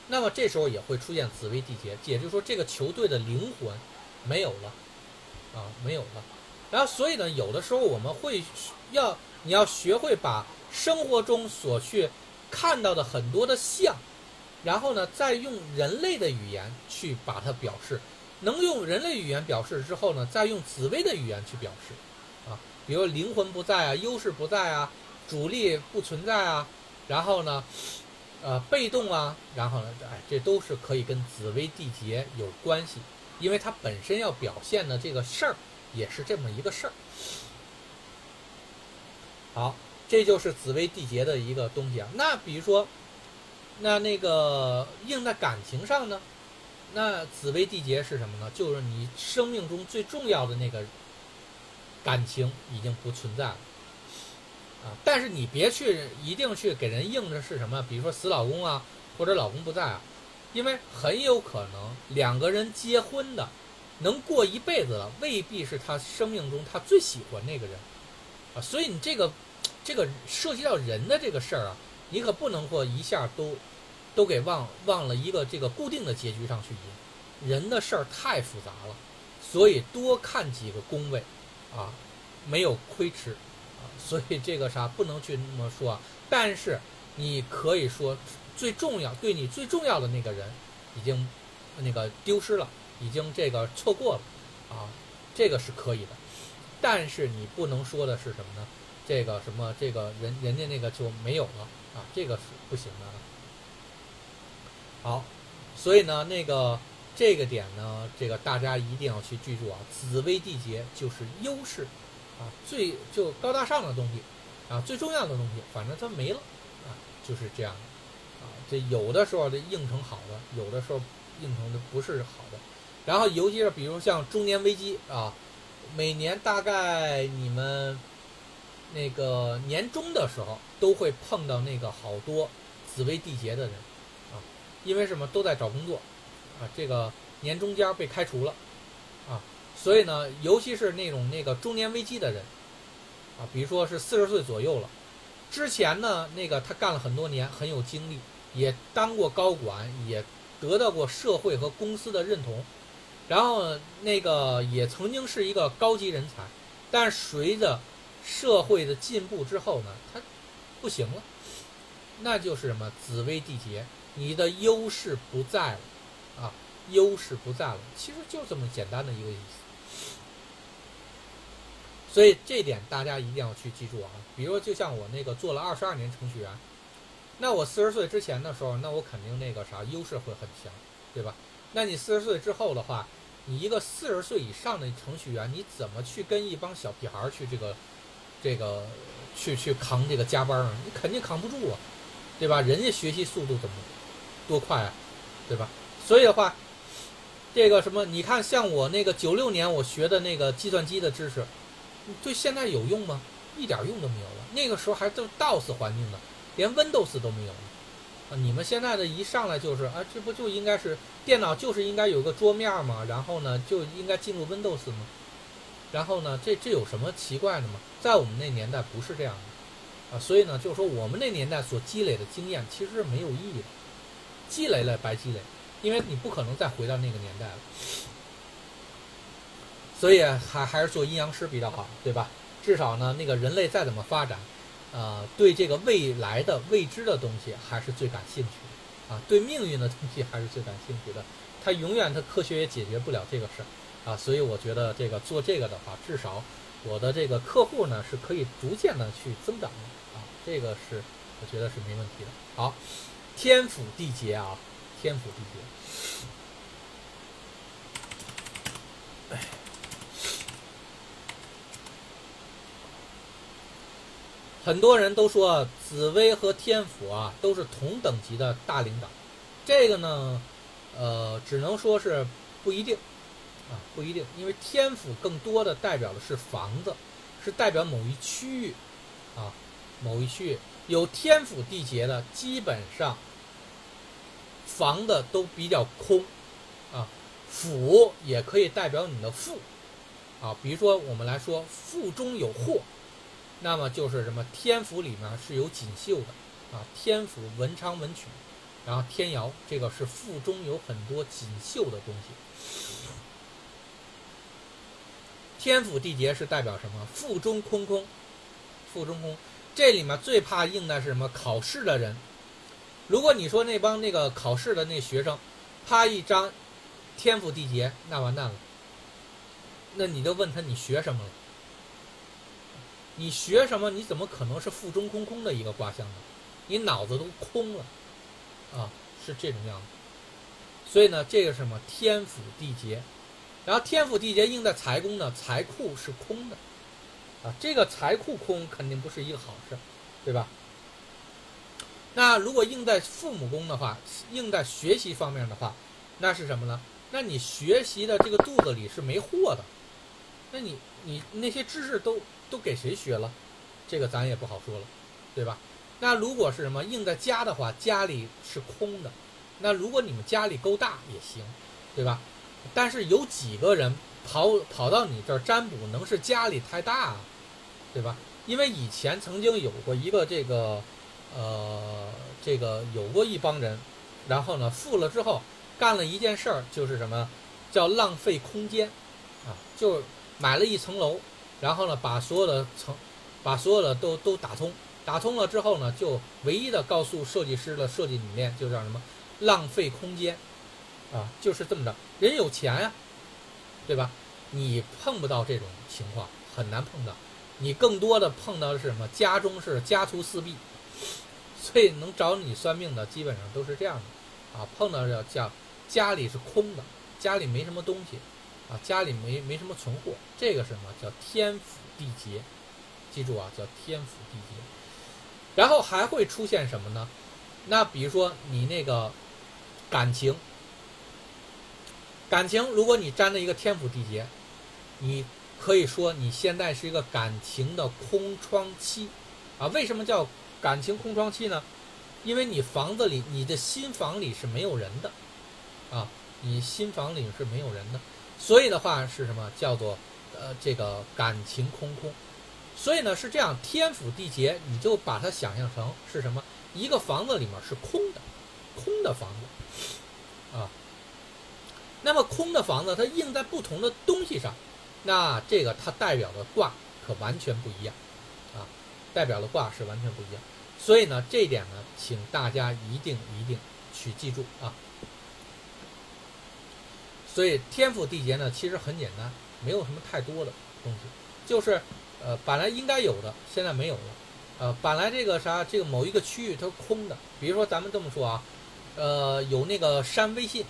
那么这时候也会出现紫薇地劫，也就是说这个球队的灵魂没有了，啊，没有了。然后，所以呢，有的时候我们会要你要学会把生活中所去看到的很多的像，然后呢，再用人类的语言去把它表示。能用人类语言表示之后呢，再用紫薇的语言去表示。啊，比如灵魂不在啊，优势不在啊，主力不存在啊，然后呢，呃，被动啊，然后呢，哎，这都是可以跟紫薇地劫有关系，因为它本身要表现的这个事儿。也是这么一个事儿。好，这就是紫薇地劫的一个东西啊。那比如说，那那个应在感情上呢？那紫薇地劫是什么呢？就是你生命中最重要的那个感情已经不存在了啊。但是你别去一定去给人应的是什么？比如说死老公啊，或者老公不在啊，因为很有可能两个人结婚的。能过一辈子了，未必是他生命中他最喜欢那个人，啊，所以你这个，这个涉及到人的这个事儿啊，你可不能说一下都，都给忘忘了一个这个固定的结局上去引，人的事儿太复杂了，所以多看几个宫位，啊，没有亏吃，啊，所以这个啥不能去那么说啊，但是你可以说最重要对你最重要的那个人，已经那个丢失了。已经这个错过了，啊，这个是可以的，但是你不能说的是什么呢？这个什么这个人人家那个就没有了啊，这个是不行的。好，所以呢，那个这个点呢，这个大家一定要去记住啊，紫薇地劫就是优势啊，最就高大上的东西啊，最重要的东西，反正它没了啊，就是这样的啊。这有的时候这应成好的，有的时候应成的不是好的。然后，尤其是比如像中年危机啊，每年大概你们那个年终的时候，都会碰到那个好多紫薇地劫的人啊，因为什么都在找工作啊，这个年中间被开除了啊，所以呢，尤其是那种那个中年危机的人啊，比如说是四十岁左右了，之前呢，那个他干了很多年，很有经历，也当过高管，也得到过社会和公司的认同。然后那个也曾经是一个高级人才，但随着社会的进步之后呢，他不行了，那就是什么紫薇地劫，你的优势不在了，啊，优势不在了，其实就这么简单的一个意思。所以这点大家一定要去记住啊。比如说就像我那个做了二十二年程序员，那我四十岁之前的时候，那我肯定那个啥优势会很强，对吧？那你四十岁之后的话，你一个四十岁以上的程序员，你怎么去跟一帮小屁孩儿去这个，这个去去扛这个加班啊？你肯定扛不住啊，对吧？人家学习速度怎么多快啊，对吧？所以的话，这个什么，你看像我那个九六年我学的那个计算机的知识，对现在有用吗？一点用都没有了。那个时候还都 DOS 环境呢，连 Windows 都没有。啊，你们现在的一上来就是啊，这不就应该是电脑就是应该有个桌面嘛，然后呢就应该进入 Windows 吗？然后呢，这这有什么奇怪的吗？在我们那年代不是这样的，啊，所以呢，就是说我们那年代所积累的经验其实是没有意义的，积累了白积累，因为你不可能再回到那个年代了。所以还还是做阴阳师比较好，对吧？至少呢，那个人类再怎么发展，呃，对这个未来的未知的东西还是最感兴趣的啊，对命运的东西还是最感兴趣的。他永远他科学也解决不了这个事儿啊，所以我觉得这个做这个的话，至少我的这个客户呢是可以逐渐的去增长的啊，这个是我觉得是没问题的。好，天府地劫啊，天府地劫。很多人都说紫薇和天府啊都是同等级的大领导，这个呢，呃，只能说是不一定，啊，不一定，因为天府更多的代表的是房子，是代表某一区域，啊，某一区域有天府地劫的，基本上房子都比较空，啊，府也可以代表你的富，啊，比如说我们来说腹中有货。那么就是什么天府里面是有锦绣的啊，天府文昌文曲，然后天姚这个是腹中有很多锦绣的东西。天府地劫是代表什么？腹中空空，腹中空。这里面最怕应的是什么？考试的人。如果你说那帮那个考试的那学生，啪一张天府地劫，那完蛋了。那你就问他你学什么了？你学什么？你怎么可能是腹中空空的一个卦象呢？你脑子都空了，啊，是这种样子。所以呢，这个什么天府地劫，然后天府地劫应在财宫呢，财库是空的，啊，这个财库空肯定不是一个好事，对吧？那如果应在父母宫的话，应在学习方面的话，那是什么呢？那你学习的这个肚子里是没货的，那你你那些知识都。都给谁学了？这个咱也不好说了，对吧？那如果是什么应在家的话，家里是空的。那如果你们家里够大也行，对吧？但是有几个人跑跑到你这儿占卜，能是家里太大，对吧？因为以前曾经有过一个这个，呃，这个有过一帮人，然后呢富了之后干了一件事儿，就是什么叫浪费空间啊？就买了一层楼。然后呢，把所有的层，把所有的都都打通，打通了之后呢，就唯一的告诉设计师的设计理念就叫什么？浪费空间，啊，就是这么着。人有钱呀，对吧？你碰不到这种情况，很难碰到。你更多的碰到的是什么？家中是家徒四壁，所以能找你算命的基本上都是这样的，啊，碰到要叫家里是空的，家里没什么东西。啊，家里没没什么存货，这个什么叫天府地劫？记住啊，叫天府地劫。然后还会出现什么呢？那比如说你那个感情，感情，如果你沾了一个天府地劫，你可以说你现在是一个感情的空窗期啊。为什么叫感情空窗期呢？因为你房子里，你的新房里是没有人的啊，你新房里是没有人的。所以的话是什么？叫做，呃，这个感情空空。所以呢是这样，天府地劫，你就把它想象成是什么？一个房子里面是空的，空的房子，那么空的房子它印在不同的东西上，那这个它代表的卦可完全不一样，啊，代表的卦是完全不一样。所以呢这一点呢，请大家一定一定去记住啊。所以天府地劫呢，其实很简单，没有什么太多的东西，就是，呃，本来应该有的，现在没有了，呃，本来这个啥，这个某一个区域它是空的，比如说咱们这么说啊，呃，有那个删微信，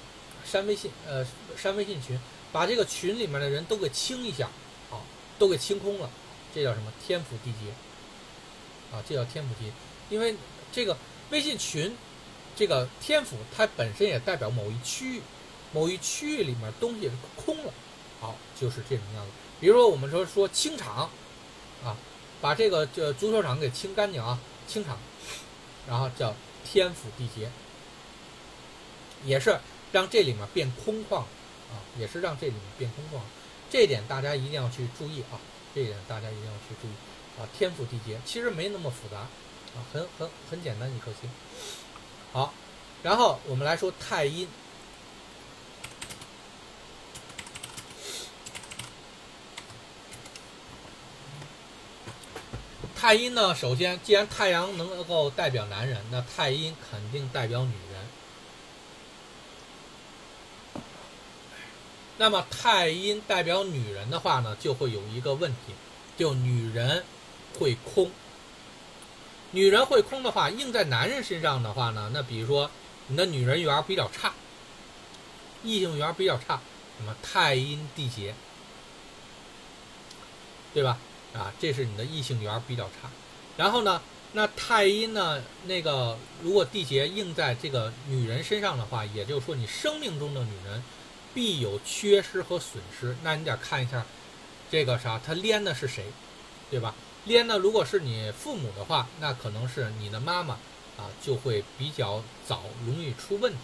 删微信，呃，删微信群，把这个群里面的人都给清一下，好，都给清空了，这叫什么？天府地劫，啊，这叫天府地，因为这个微信群，这个天府它本身也代表某一区域。某一区域里面东西是空了，好，就是这种样子。比如说我们说说清场，啊，把这个这足球场给清干净啊，清场，然后叫天府地劫，也是让这里面变空旷啊也是让这里面变空旷。这点大家一定要去注意啊这点大家一定要去注意啊天府地杰其实没那么复杂啊很很很简单一颗星好然后我们来说太阴。太阴呢首先既然太阳能够代表男人那太阴肯定代表女那么太阴代表女人的话呢，就会有一个问题，就女人会空。女人会空的话，映在男人身上的话呢，那比如说你的女人缘比较差，异性缘比较差，什么太阴地劫，对吧？啊，这是你的异性缘比较差。然后呢，那太阴呢，那个如果地劫映在这个女人身上的话，也就是说你生命中的女人必有缺失和损失。那你得看一下这个啥，她连的是谁，对吧？连的，如果是你父母的话，那可能是你的妈妈啊，就会比较早容易出问题。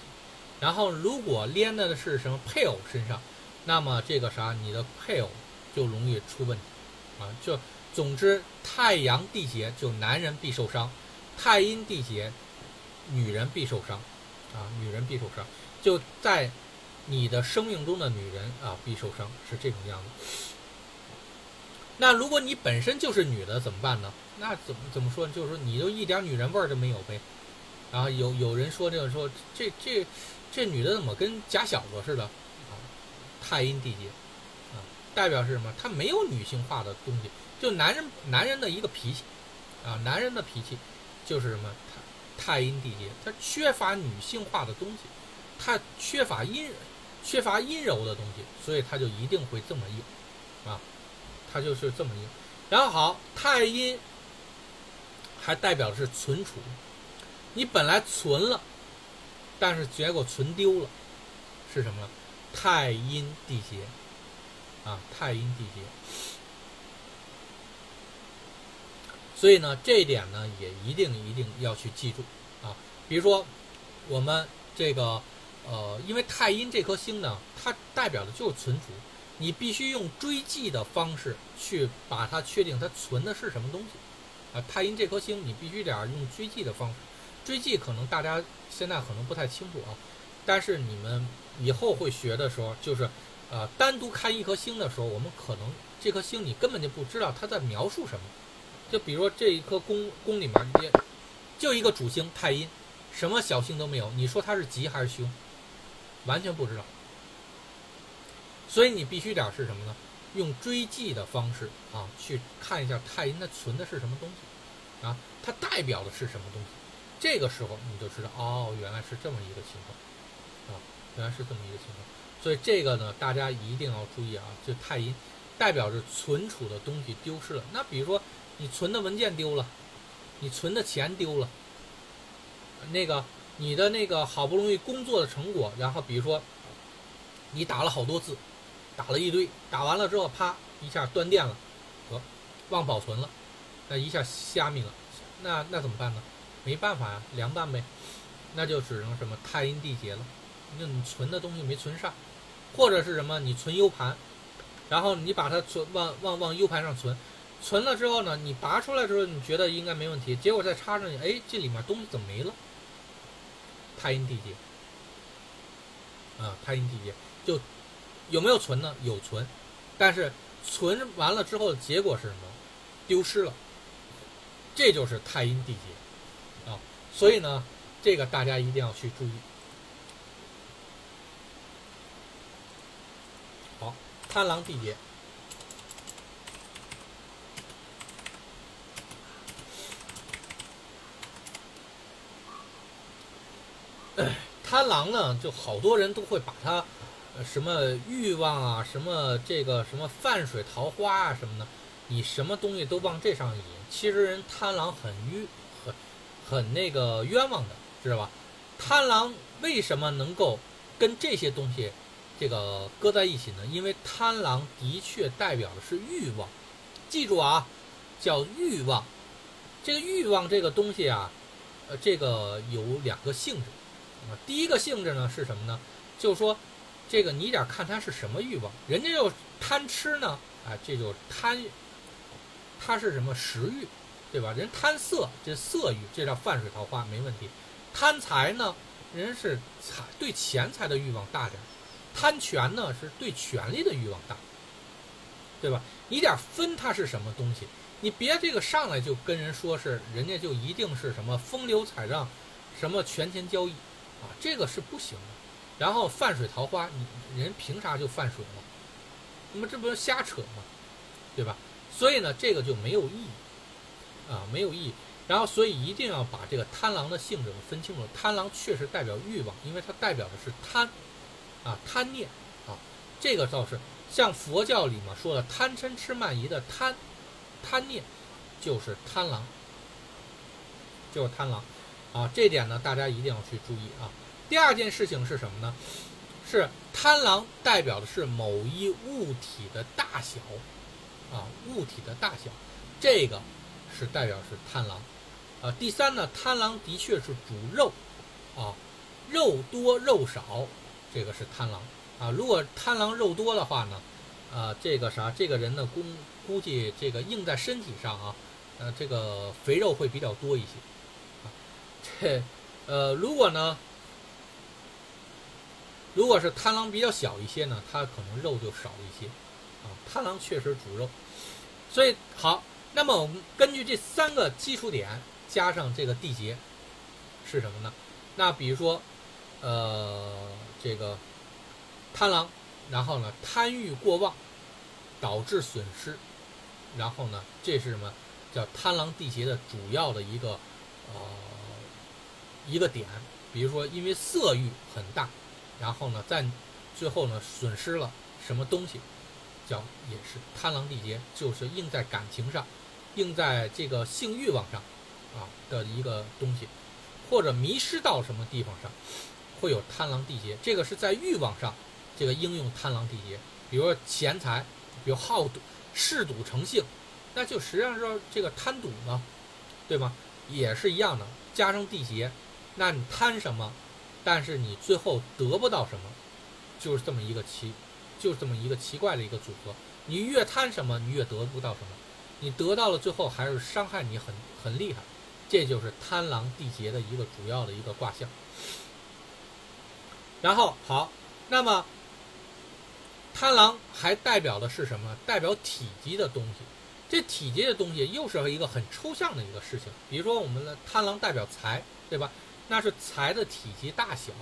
然后如果连的是什么配偶身上，那么这个啥，你的配偶就容易出问题啊。就总之，太阳地劫就男人必受伤，太阴地劫女人必受伤啊，女人必受伤，就在你的生命中的女人啊必受伤，是这种样子。那如果你本身就是女的怎么办呢？那怎么怎么说？就是说你就一点女人味儿都没有呗。然后有有人说这个说这这这女的怎么跟假小子似的啊？太阴地劫啊，代表是什么？她没有女性化的东西，就男人男人的一个脾气啊，男人的脾气就是什么？太太阴地劫，他缺乏女性化的东西，他缺乏阴缺乏阴柔的东西，所以它就一定会这么硬啊。它就是这么硬，然后好，太阴还代表是存储，你本来存了，但是结果存丢了，是什么呢？太阴地劫啊，太阴地劫。所以呢，这一点呢也一定一定要去记住啊。比如说，我们这个呃，因为太阴这颗星呢，它代表的就是存储。你必须用追记的方式去把它确定它存的是什么东西，啊，太阴这颗星你必须得用追记的方式，追记可能大家现在可能不太清楚啊，但是你们以后会学的时候，就是，呃，单独看一颗星的时候，我们可能这颗星你根本就不知道它在描述什么，就比如说这一颗宫宫里面，就一个主星太阴，什么小星都没有，你说它是吉还是凶，完全不知道。所以你必须点是什么呢？用追记的方式啊，去看一下太阴它存的是什么东西，啊，它代表的是什么东西？这个时候你就知道，哦，原来是这么一个情况，啊，原来是这么一个情况。所以这个呢，大家一定要注意啊，就太阴代表着存储的东西丢失了。那比如说你存的文件丢了，你存的钱丢了，那个你的那个好不容易工作的成果，然后比如说你打了好多字。打了一堆，打完了之后，啪一下断电了，和忘保存了，那一下虾米了，那那怎么办呢？没办法呀，凉拌呗，那就只能什么太阴地劫了，那你存的东西没存上，或者是什么你存 U 盘，然后你把它存往往往 U 盘上存，存了之后呢，你拔出来之后你觉得应该没问题，结果再插上去，哎，这里面东西怎么没了？太阴地劫，啊，太阴地劫就。有没有存呢？有存，但是存完了之后的结果是什么？丢失了。这就是太阴地劫啊！所以呢，这个大家一定要去注意。好，贪狼地劫。贪狼呢，就好多人都会把它。什么欲望啊，什么这个什么泛水桃花啊什么的，你什么东西都往这上引。其实人贪狼很冤，很很那个冤枉的，知道吧？贪狼为什么能够跟这些东西这个搁在一起呢？因为贪狼的确代表的是欲望，记住啊，叫欲望。这个欲望这个东西啊，呃，这个有两个性质第一个性质呢是什么呢？就是说。这个你得看他是什么欲望，人家要贪吃呢，啊，这就贪，他是什么食欲，对吧？人贪色，这色欲，这叫泛水桃花，没问题。贪财呢，人是财对钱财的欲望大点；贪权呢，是对权力的欲望大，对吧？你得分它是什么东西。你别这个上来就跟人说是人家就一定是什么风流彩账，什么权钱交易，啊，这个是不行的。然后泛水桃花，你人凭啥就泛水了？那么这不是瞎扯吗？对吧？所以呢，这个就没有意义，啊，没有意义。然后，所以一定要把这个贪狼的性质分清楚。贪狼确实代表欲望，因为它代表的是贪，啊，贪念，啊，这个倒是像佛教里面说的贪嗔痴慢疑的贪，贪念就是贪狼，就是贪狼，啊，这点呢大家一定要去注意啊。第二件事情是什么呢？是贪狼代表的是某一物体的大小，啊，物体的大小，这个是代表是贪狼。啊，第三呢，贪狼的确是主肉，啊，肉多肉少，这个是贪狼啊。如果贪狼肉多的话呢，啊，这个啥，这个人呢，估估计这个硬在身体上啊，呃，这个肥肉会比较多一些，这，呃，如果呢，如果是贪狼比较小一些呢，它可能肉就少一些，啊，贪狼确实主肉，所以好，那么我们根据这三个基础点。加上这个地劫是什么呢？那比如说，呃，这个贪狼，然后呢贪欲过旺，导致损失，然后呢这是什么？叫贪狼地劫的主要的一个呃一个点。比如说因为色欲很大，然后呢在最后呢损失了什么东西，叫也是贪狼地劫，就是应在感情上，应在这个性欲望上。啊的一个东西，或者迷失到什么地方上，会有贪狼地劫。这个是在欲望上，这个应用贪狼地劫。比如说钱财，比如好赌、嗜赌成性，那就实际上说这个贪赌呢，对吗？也是一样的，加上地劫，那你贪什么，但是你最后得不到什么，就是这么一个奇，就是这么一个奇怪的一个组合。你越贪什么，你越得不到什么，你得到了最后还是伤害你很很厉害。这就是贪狼地劫的一个主要的一个卦象。然后好，那么贪狼还代表的是什么？代表体积的东西。这体积的东西又是一个很抽象的一个事情。比如说，我们的贪狼代表财，对吧？那是财的体积大小。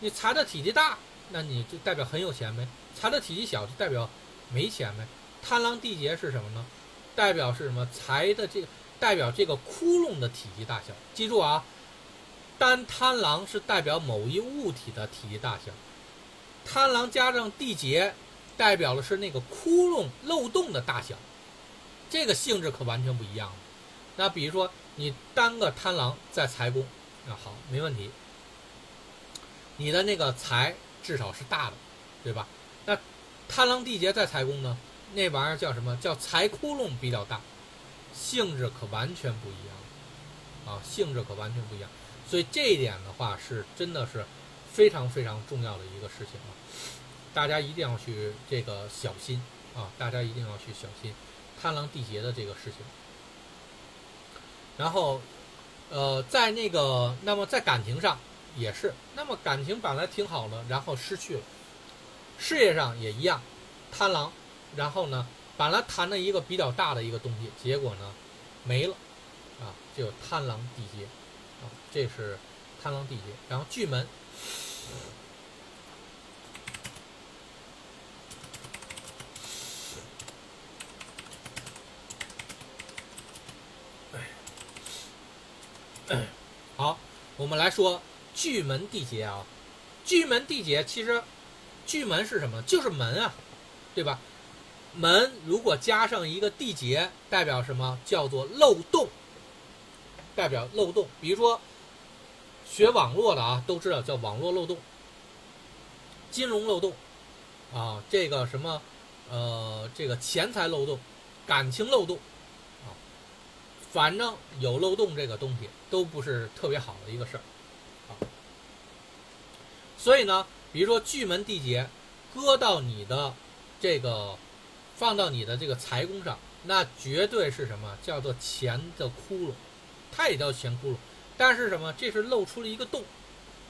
你财的体积大，那你就代表很有钱呗；财的体积小，就代表没钱呗。贪狼地劫是什么呢？代表是什么？财的这个。代表这个窟窿的体积大小，记住啊，单贪狼是代表某一物体的体积大小，贪狼加上地劫，代表的是那个窟窿漏洞的大小，这个性质可完全不一样了。那比如说你单个贪狼在财宫，那好，没问题，你的那个财至少是大的，对吧？那贪狼地劫在财宫呢，那玩意儿叫什么叫财窟窿比较大？性质可完全不一样，啊，性质可完全不一样，所以这一点的话是真的是非常非常重要的一个事情啊，大家一定要去这个小心啊，大家一定要去小心贪狼地劫的这个事情。然后，呃，在那个，那么在感情上也是，那么感情本来挺好的，然后失去了，事业上也一样，贪狼，然后呢？本来谈了一个比较大的一个东西，结果呢，没了，啊，就贪狼地劫，啊，这是贪狼地劫。然后巨门，好，我们来说巨门地劫啊，巨门地劫其实，巨门是什么？就是门啊，对吧？门如果加上一个地劫，代表什么？叫做漏洞，代表漏洞。比如说学网络的啊，都知道叫网络漏洞、金融漏洞啊，这个什么呃，这个钱财漏洞、感情漏洞，反正有漏洞这个东西都不是特别好的一个事儿啊。所以呢，比如说巨门地劫，搁到你的这个。放到你的这个财宫上，那绝对是什么叫做钱的窟窿，它也叫钱窟窿，但是什么？这是露出了一个洞，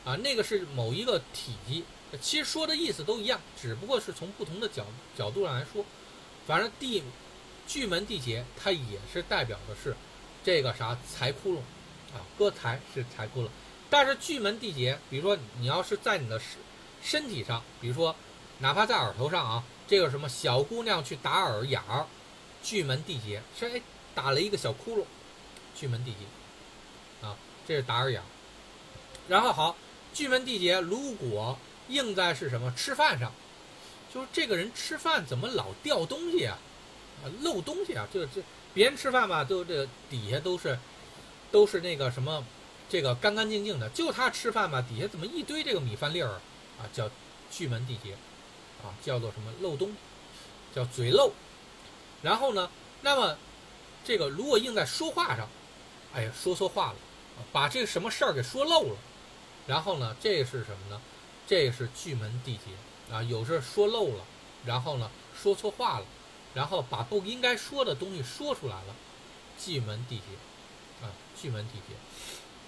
啊，那个是某一个体积，其实说的意思都一样，只不过是从不同的角角度上来说，反正地巨门地劫它也是代表的是这个啥财窟窿啊，割财是财窟窿。但是巨门地劫，比如说你要是在你的身身体上，比如说哪怕在耳头上啊，这个什么小姑娘去打耳眼儿，巨门地劫是哎打了一个小窟窿，巨门地劫啊，这是打耳眼。然后好，巨门地劫如果应在是什么吃饭上，就是这个人吃饭怎么老掉东西啊，啊漏东西啊，这这别人吃饭吧，都这底下都是都是那个什么。这个干干净净的，就他吃饭吧，底下怎么一堆这个米饭粒儿啊？叫巨门地劫，啊，叫做什么漏东，叫嘴漏。然后呢，那么这个如果用在说话上，哎呀，说错话了，把这个什么事儿给说漏了。然后呢，这是什么呢？这是巨门地劫啊，有时说漏了，然后呢说错话了，然后把不应该说的东西说出来了，巨门地劫啊，巨门地劫。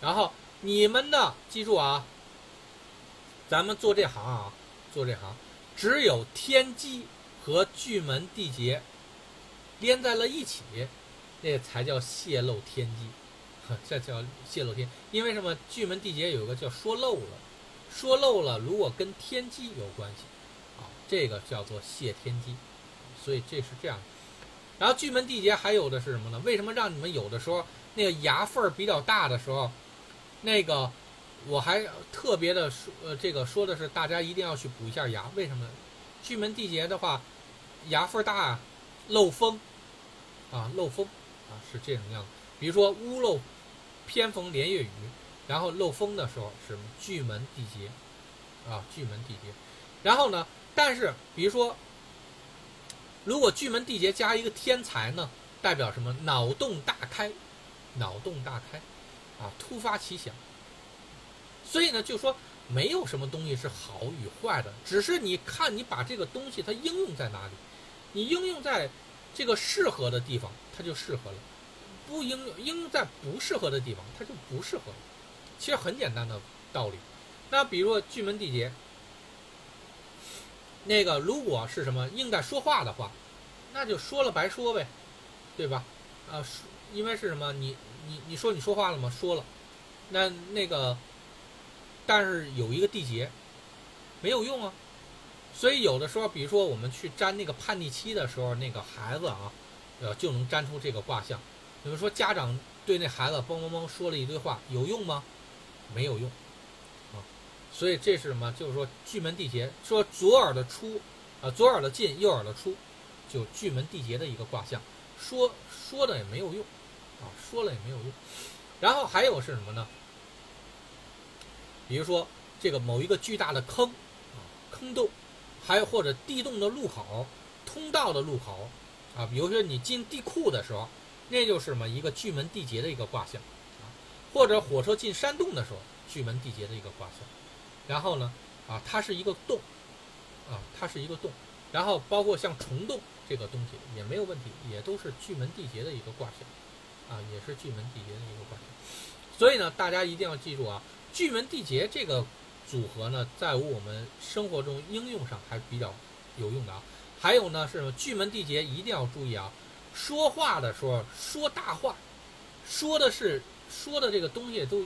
然后你们呢？记住啊，咱们做这行啊，做这行，只有天机和巨门地劫连在了一起，那才叫泄露天机，这叫泄露天。因为什么？巨门地劫有个叫说漏了，说漏了，如果跟天机有关系，啊，这个叫做泄天机，所以这是这样。然后巨门地劫还有的是什么呢？为什么让你们有的时候那个牙缝比较大的时候？那个，我还特别的说，呃，这个说的是大家一定要去补一下牙，为什么？巨门地劫的话，牙缝大，漏风，啊，漏风，啊，是这种样子。比如说屋漏偏逢连夜雨，然后漏风的时候是巨门地劫，啊，巨门地劫。然后呢，但是比如说，如果巨门地劫加一个天才呢，代表什么？脑洞大开，脑洞大开。啊，突发奇想，所以呢，就说没有什么东西是好与坏的，只是你看你把这个东西它应用在哪里，你应用在这个适合的地方，它就适合了；不应用应用在不适合的地方，它就不适合了。其实很简单的道理。那比如说巨门地劫，那个如果是什么应在说话的话，那就说了白说呗，对吧？啊，因为是什么你。你你说你说话了吗？说了，那那个，但是有一个缔结，没有用啊。所以有的时候，比如说我们去占那个叛逆期的时候，那个孩子啊，呃，就能占出这个卦象。你们说家长对那孩子嘣嘣嘣说了一堆话，有用吗？没有用。所以这是什么？就是说巨门地劫，说左耳的出，啊，左耳的进，右耳的出，就巨门地劫的一个卦象，说说的也没有用。啊，说了也没有用。然后还有是什么呢？比如说这个某一个巨大的坑啊，坑洞，还有或者地洞的路口、通道的路口啊，比如说你进地库的时候，那就是什么一个巨门地劫的一个卦象啊，或者火车进山洞的时候，巨门地劫的一个卦象。然后呢，啊，它是一个洞啊，它是一个洞。然后包括像虫洞这个东西也没有问题，也都是巨门地劫的一个卦象。啊，也是巨门地劫的一个卦象，所以呢，大家一定要记住啊，巨门地劫这个组合呢，在我们生活中应用上还是比较有用的啊。还有呢，是巨门地劫一定要注意啊，说话的时候说大话，说的是说的这个东西都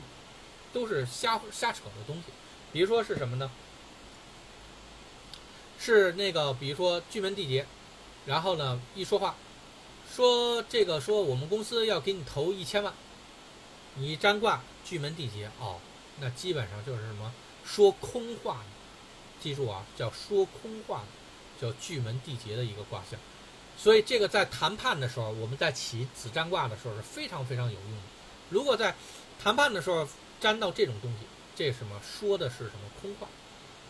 都是瞎瞎扯的东西，比如说是什么呢？是那个，比如说巨门地劫，然后呢，一说话。说这个说我们公司要给你投一千万，你占卦巨门地劫哦，那基本上就是什么说空话，记住啊，叫说空话，叫巨门地劫的一个卦象。所以这个在谈判的时候，我们在起子占卦的时候是非常非常有用的。如果在谈判的时候沾到这种东西，这什么说的是什么空话？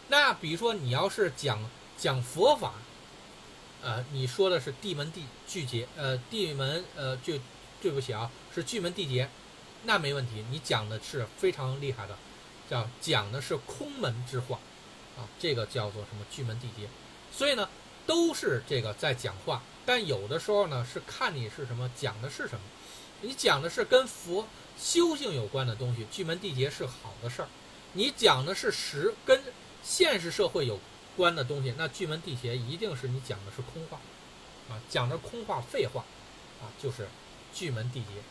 那比如说你要是讲讲佛法。呃，你说的是地门地巨劫，呃，地门呃，就对不起啊，是巨门地劫，那没问题。你讲的是非常厉害的，叫讲的是空门之话，啊，这个叫做什么巨门地劫。所以呢，都是这个在讲话，但有的时候呢是看你是什么讲的是什么。你讲的是跟佛修行有关的东西，巨门地劫是好的事儿。你讲的是实跟现实社会有。关的东西，那巨门地劫一定是你讲的是空话，啊，讲的空话废话，啊，就是巨门地劫，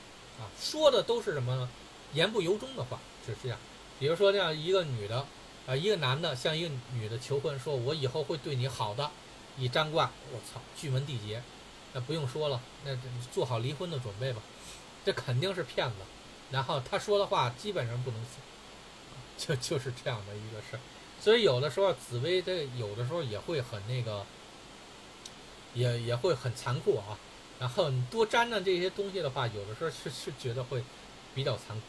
啊，说的都是什么呢？言不由衷的话，就是这样。比如说这样一个女的，啊，一个男的向一个女的求婚，说我以后会对你好的，以占卦，我操，巨门地劫，那不用说了，那做好离婚的准备吧，这肯定是骗子。然后他说的话基本上不能信，就 就是这样的一个事儿。所以有的时候紫薇这有的时候也会很那个，也也会很残酷啊。然后你多沾沾这些东西的话，有的时候是是觉得会比较残酷。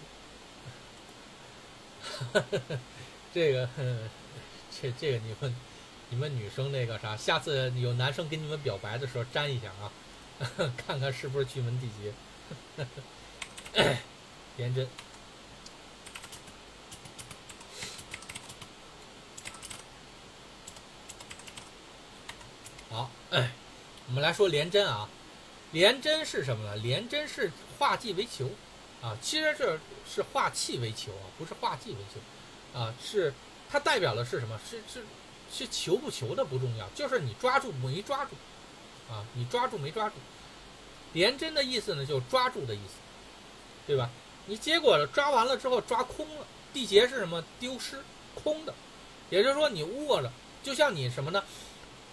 这个这这个你们你们女生那个啥，下次有男生跟你们表白的时候沾一下啊，看看是不是巨门地劫。廉贞。哎，我们来说廉贞啊，廉贞是什么呢？廉贞是化忌为求，啊，其实这是化气为求啊，不是化忌为求，啊，是它代表的是什么？是是是求不求的不重要，就是你抓住没抓住，啊，你抓住没抓住？廉贞的意思呢，就抓住的意思，对吧？你结果抓完了之后抓空了，地结是什么？丢失，空的，也就是说你握着，就像你什么呢？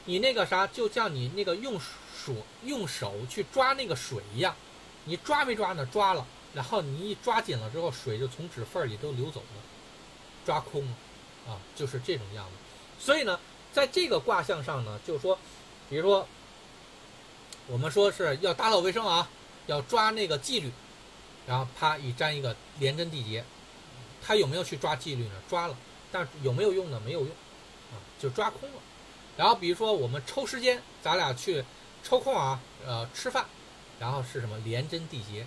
你那个啥，就像你那个用手用手去抓那个水一样，你抓没抓呢？抓了，然后你一抓紧了之后，水就从指缝里都流走了，抓空了，啊，就是这种样子。所以呢，在这个卦象上呢，就是说，比如说，我们说是要打扫卫生啊，要抓那个纪律，然后啪一粘一个连贞地劫，他有没有去抓纪律呢？抓了，但有没有用呢？没有用，啊，就抓空了。然后比如说我们抽时间，咱俩去抽空啊，呃，吃饭，然后是什么连针地劫？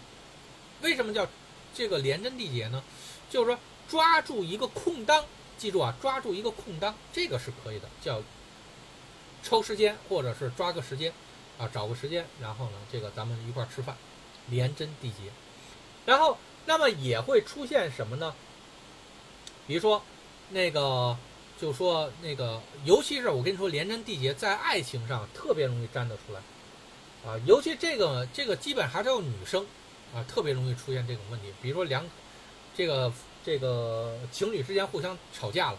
为什么叫这个连针地劫呢？就是说抓住一个空当，记住啊，抓住一个空当，这个是可以的，叫抽时间或者是抓个时间啊，找个时间，然后呢，这个咱们一块儿吃饭，连针地劫。然后那么也会出现什么呢？比如说那个。就说那个，尤其是我跟你说，连贞缔结在爱情上特别容易粘得出来，啊，尤其这个这个基本还是要女生，啊，特别容易出现这种问题。比如说两，这个这个情侣之间互相吵架了，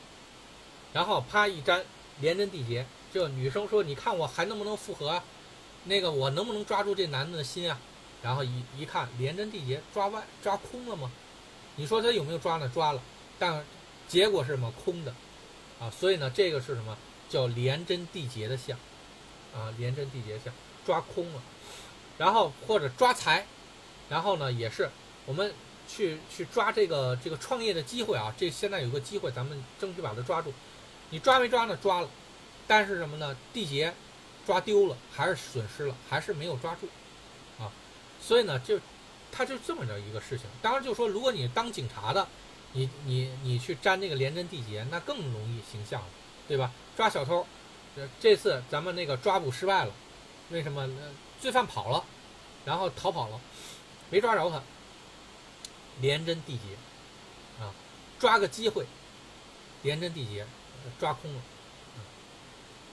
然后啪一粘连贞缔结，就女生说：“你看我还能不能复合啊？那个我能不能抓住这男的的心啊？”然后一一看连贞缔结抓歪抓空了吗？你说他有没有抓呢？抓了，但结果是什么？空的。啊，所以呢，这个是什么叫连贞地劫的象？啊，连贞地劫象抓空了，然后或者抓财，然后呢，也是我们去去抓这个这个创业的机会啊。这现在有个机会，咱们争取把它抓住。你抓没抓呢？抓了，但是什么呢？缔结抓丢了，还是损失了，还是没有抓住啊。所以呢，就它就这么着一个事情。当然，就说如果你当警察的。你你你去粘那个连贞地劫，那更容易形象了，对吧？抓小偷，这这次咱们那个抓捕失败了，为什么？罪犯跑了，然后逃跑了，没抓着他。连贞地劫，啊，抓个机会，连贞地劫，抓空了。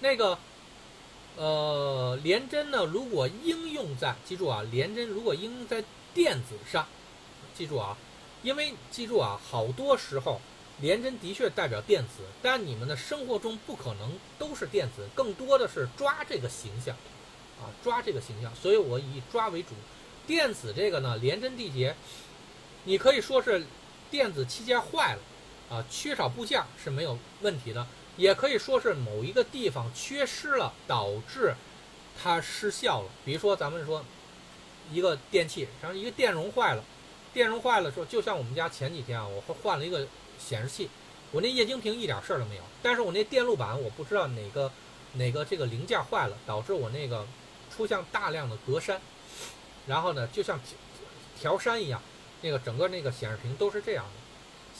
那个，呃，连贞呢，如果应用在，记住啊，连贞如果应用在电子上，记住啊。因为记住啊，好多时候连针的确代表电子，但你们的生活中不可能都是电子，更多的是抓这个形象，啊，抓这个形象。所以我以抓为主。电子这个呢，连针地结，你可以说是电子器件坏了，啊，缺少部件是没有问题的，也可以说是某一个地方缺失了，导致它失效了。比如说咱们说一个电器，然后一个电容坏了。电容坏了，说就像我们家前几天啊，我换了一个显示器，我那液晶屏一点事儿都没有，但是我那电路板我不知道哪个哪个这个零件坏了，导致我那个出现大量的格栅，然后呢，就像条栅一样，那个整个那个显示屏都是这样的，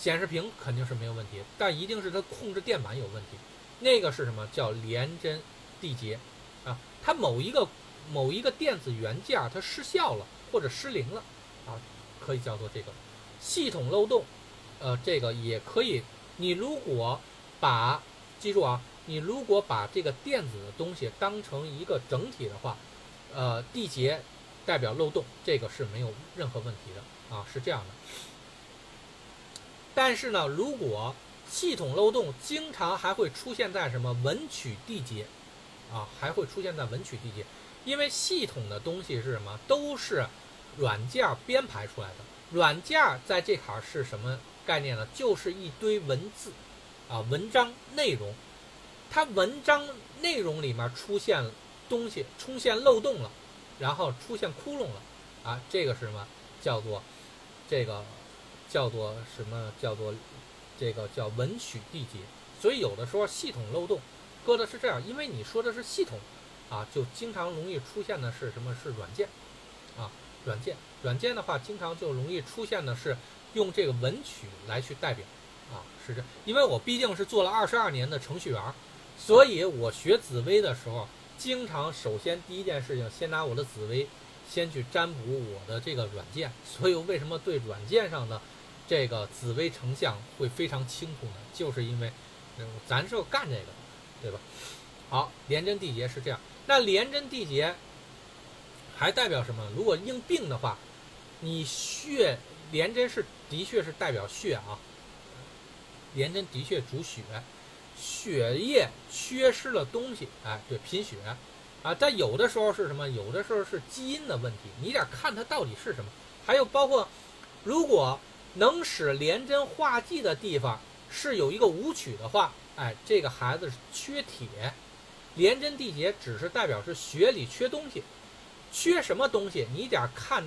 显示屏肯定是没有问题，但一定是它控制电板有问题，那个是什么叫连针缔结啊？它某一个某一个电子元件它失效了或者失灵了啊？可以叫做这个系统漏洞，呃，这个也可以。你如果把记住啊，你如果把这个电子的东西当成一个整体的话，呃，地劫代表漏洞，这个是没有任何问题的啊，是这样的。但是呢，如果系统漏洞经常还会出现在什么文曲地劫，啊，还会出现在文曲地劫，因为系统的东西是什么？都是软件编排出来的。软件在这坎儿是什么概念呢？就是一堆文字，啊，文章内容，它文章内容里面出现东西，出现漏洞了，然后出现窟窿了，啊，这个是什么？叫做这个叫做什么？叫做这个叫文曲地劫。所以有的时候系统漏洞搁的是这样，因为你说的是系统，啊，就经常容易出现的是什么？是软件，软件。软件的话，经常就容易出现的是用这个文曲来去代表，啊，是这。因为我毕竟是做了二十二年的程序员，所以我学紫薇的时候，经常首先第一件事情，先拿我的紫薇先去占卜我的这个软件。所以为什么对软件上的这个紫薇成像会非常清楚呢？就是因为，嗯咱是干这个，对吧？好，廉贞地劫是这样。那廉贞地劫还代表什么？如果硬病的话。你血廉贞是的确是代表血啊，廉贞的确主血，血液缺失了东西，哎，对，贫血啊。但有的时候是什么？有的时候是基因的问题，你得看它到底是什么。还有包括，如果能使廉贞化忌的地方是有一个武曲的话，哎，这个孩子是缺铁。廉贞地结只是代表是血里缺东西，缺什么东西？你得看。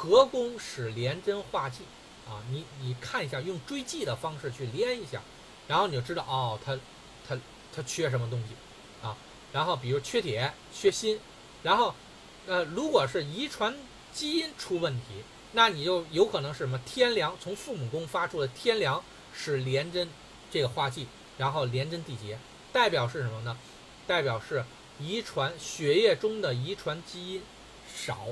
合宫使连针化忌，啊，你你看一下，用追忌的方式去连一下，然后你就知道哦，他他他缺什么东西，啊，然后比如缺铁、缺锌，然后呃，如果是遗传基因出问题，那你就有可能是什么天梁从父母宫发出的天梁使连针这个化忌，然后连针缔结，代表是什么呢？代表是遗传血液中的遗传基因少。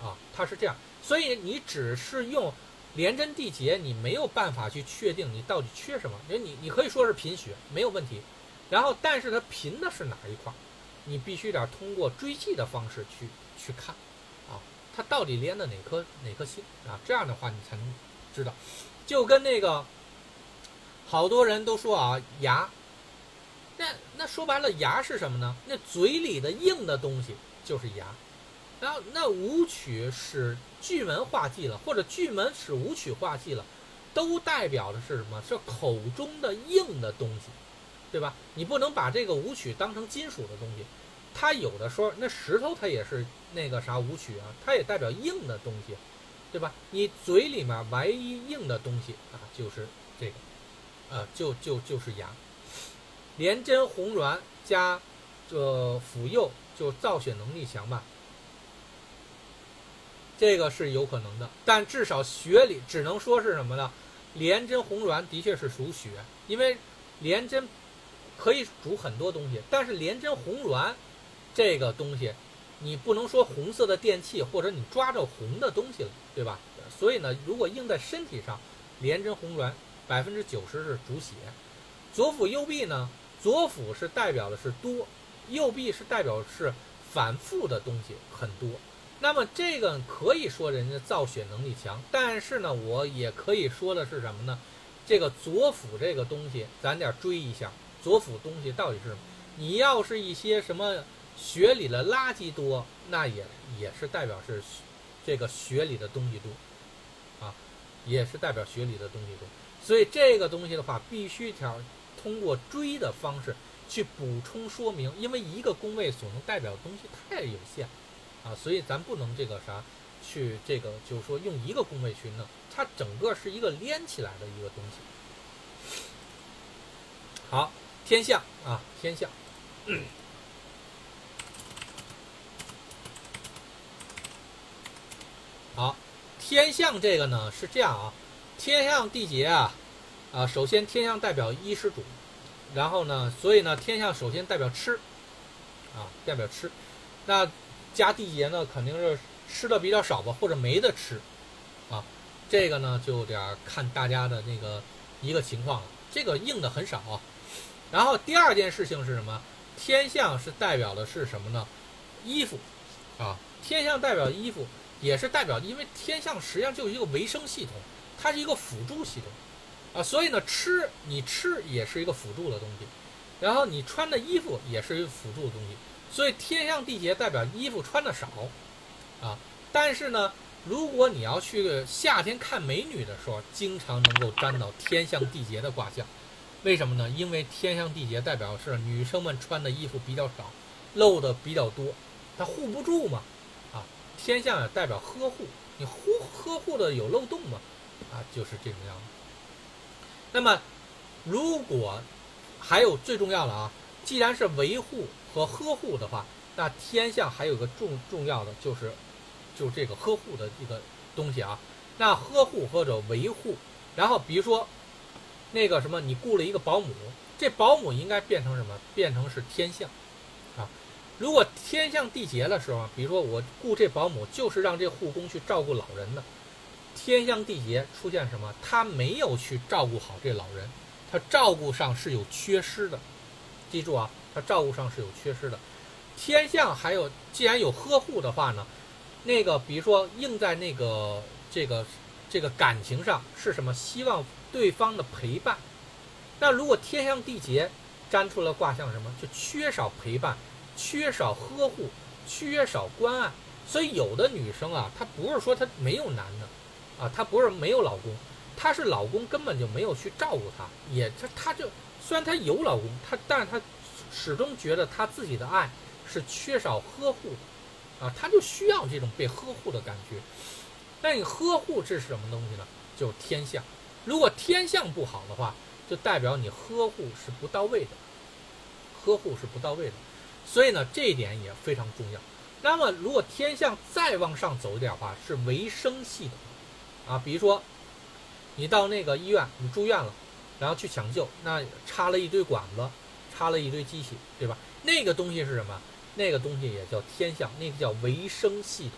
啊，它是这样，所以你只是用连针地劫，你没有办法去确定你到底缺什么。因为你你可以说是贫血没有问题，然后但是它贫的是哪一块，你必须得通过追记的方式去去看，啊，它到底连的哪颗哪颗星啊？这样的话你才能知道。就跟那个好多人都说啊，牙，那那说白了牙是什么呢？那嘴里的硬的东西就是牙。然后那武曲使巨门化忌了，或者巨门使武曲化忌了，都代表的是什么？是口中的硬的东西，对吧？你不能把这个武曲当成金属的东西，它有的时候那石头它也是那个啥武曲啊，它也代表硬的东西，对吧？你嘴里面唯一硬的东西啊，就是这个，呃，就就就是牙，连针红鸾加这辅右就造血能力强吧。这个是有可能的，但至少血里只能说是什么呢？廉贞红鸾的确是属血，因为廉贞可以煮很多东西，但是廉贞红鸾这个东西，你不能说红色的电器或者你抓着红的东西了，对吧？所以呢，如果印在身体上，廉贞红鸾百分之九十是主血。左辅右弼呢？左辅是代表的是多，右弼是代表是反复的东西很多。那么这个可以说人家造血能力强，但是呢，我也可以说的是什么呢？这个左辅这个东西，咱得追一下，左辅东西到底是什么？你要是一些什么血里的垃圾多，那也也是代表是这个血里的东西多啊，也是代表血里的东西多。所以这个东西的话，必须条通过追的方式去补充说明，因为一个宫位所能代表的东西太有限。啊，所以咱不能这个啥，去这个就是说用一个宫位去弄，它整个是一个连起来的一个东西。好，天象啊，天象。好，天象这个呢是这样啊，天象地劫啊，啊，首先天象代表衣食主，然后呢，所以呢天象首先代表吃，啊，代表吃，那。加地劫呢，肯定是吃的比较少吧，或者没得吃，啊，这个呢就得看大家的那个一个情况了。这个硬的很少啊。然后第二件事情是什么？天象是代表的是什么呢？衣服，啊，天象代表衣服，也是代表，因为天象实际上就是一个维生系统，它是一个辅助系统，啊，所以呢，吃你吃也是一个辅助的东西，然后你穿的衣服也是一个辅助的东西，所以天象地劫代表衣服穿的少，啊，但是呢，如果你要去夏天看美女的时候，经常能够沾到天象地劫的卦象，为什么呢？因为天象地劫代表是女生们穿的衣服比较少，露的比较多。它护不住嘛，啊，天象也代表呵护，你护呵护的有漏洞嘛，啊，就是这种样子。那么，如果还有最重要的啊，既然是维护和呵护的话，那天象还有个重重要的就是，就这个呵护的一个东西啊。那呵护或者维护，然后比如说那个什么，你雇了一个保姆，这保姆应该变成什么？变成是天象啊。如果天象地劫的时候，比如说我雇这保姆就是让这护工去照顾老人的，天象地劫出现什么？他没有去照顾好这老人，他照顾上是有缺失的。记住啊，他照顾上是有缺失的。天象还有，既然有呵护的话呢，那个比如说应在那个这个这个感情上是什么？希望对方的陪伴。那如果天象地劫粘出了卦象什么？就缺少陪伴。缺少呵护，缺少关爱，所以有的女生啊，她不是说她没有男的，啊，她不是没有老公，她是老公根本就没有去照顾她，也她她就虽然她有老公，她但是她始终觉得她自己的爱是缺少呵护的，啊，她就需要这种被呵护的感觉。那你呵护这是什么东西呢？就是天象。如果天象不好的话，就代表你呵护是不到位的，呵护是不到位的。所以呢，这一点也非常重要。那么，如果天象再往上走一点的话，是维生系统啊，比如说你到那个医院，你住院了，然后去抢救，那插了一堆管子，插了一堆机器，对吧？那个东西是什么？那个东西也叫天象，那个叫维生系统。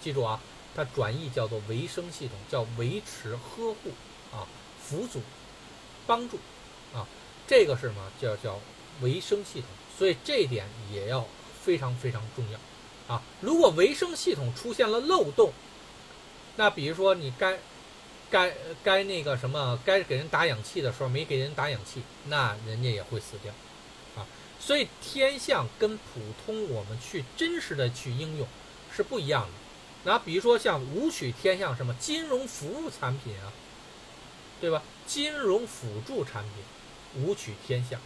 记住啊，它转译叫做维生系统，叫维持、呵护啊、辅佐、帮助啊，这个是什么？叫叫维生系统。所以这一点也要非常非常重要，啊，如果维生系统出现了漏洞，那比如说你该该该那个什么，该给人打氧气的时候没给人打氧气，那人家也会死掉，啊，所以天象跟普通我们去真实的去应用是不一样的。那比如说像武曲天象什么金融服务产品啊，对吧？金融辅助产品，武曲天象。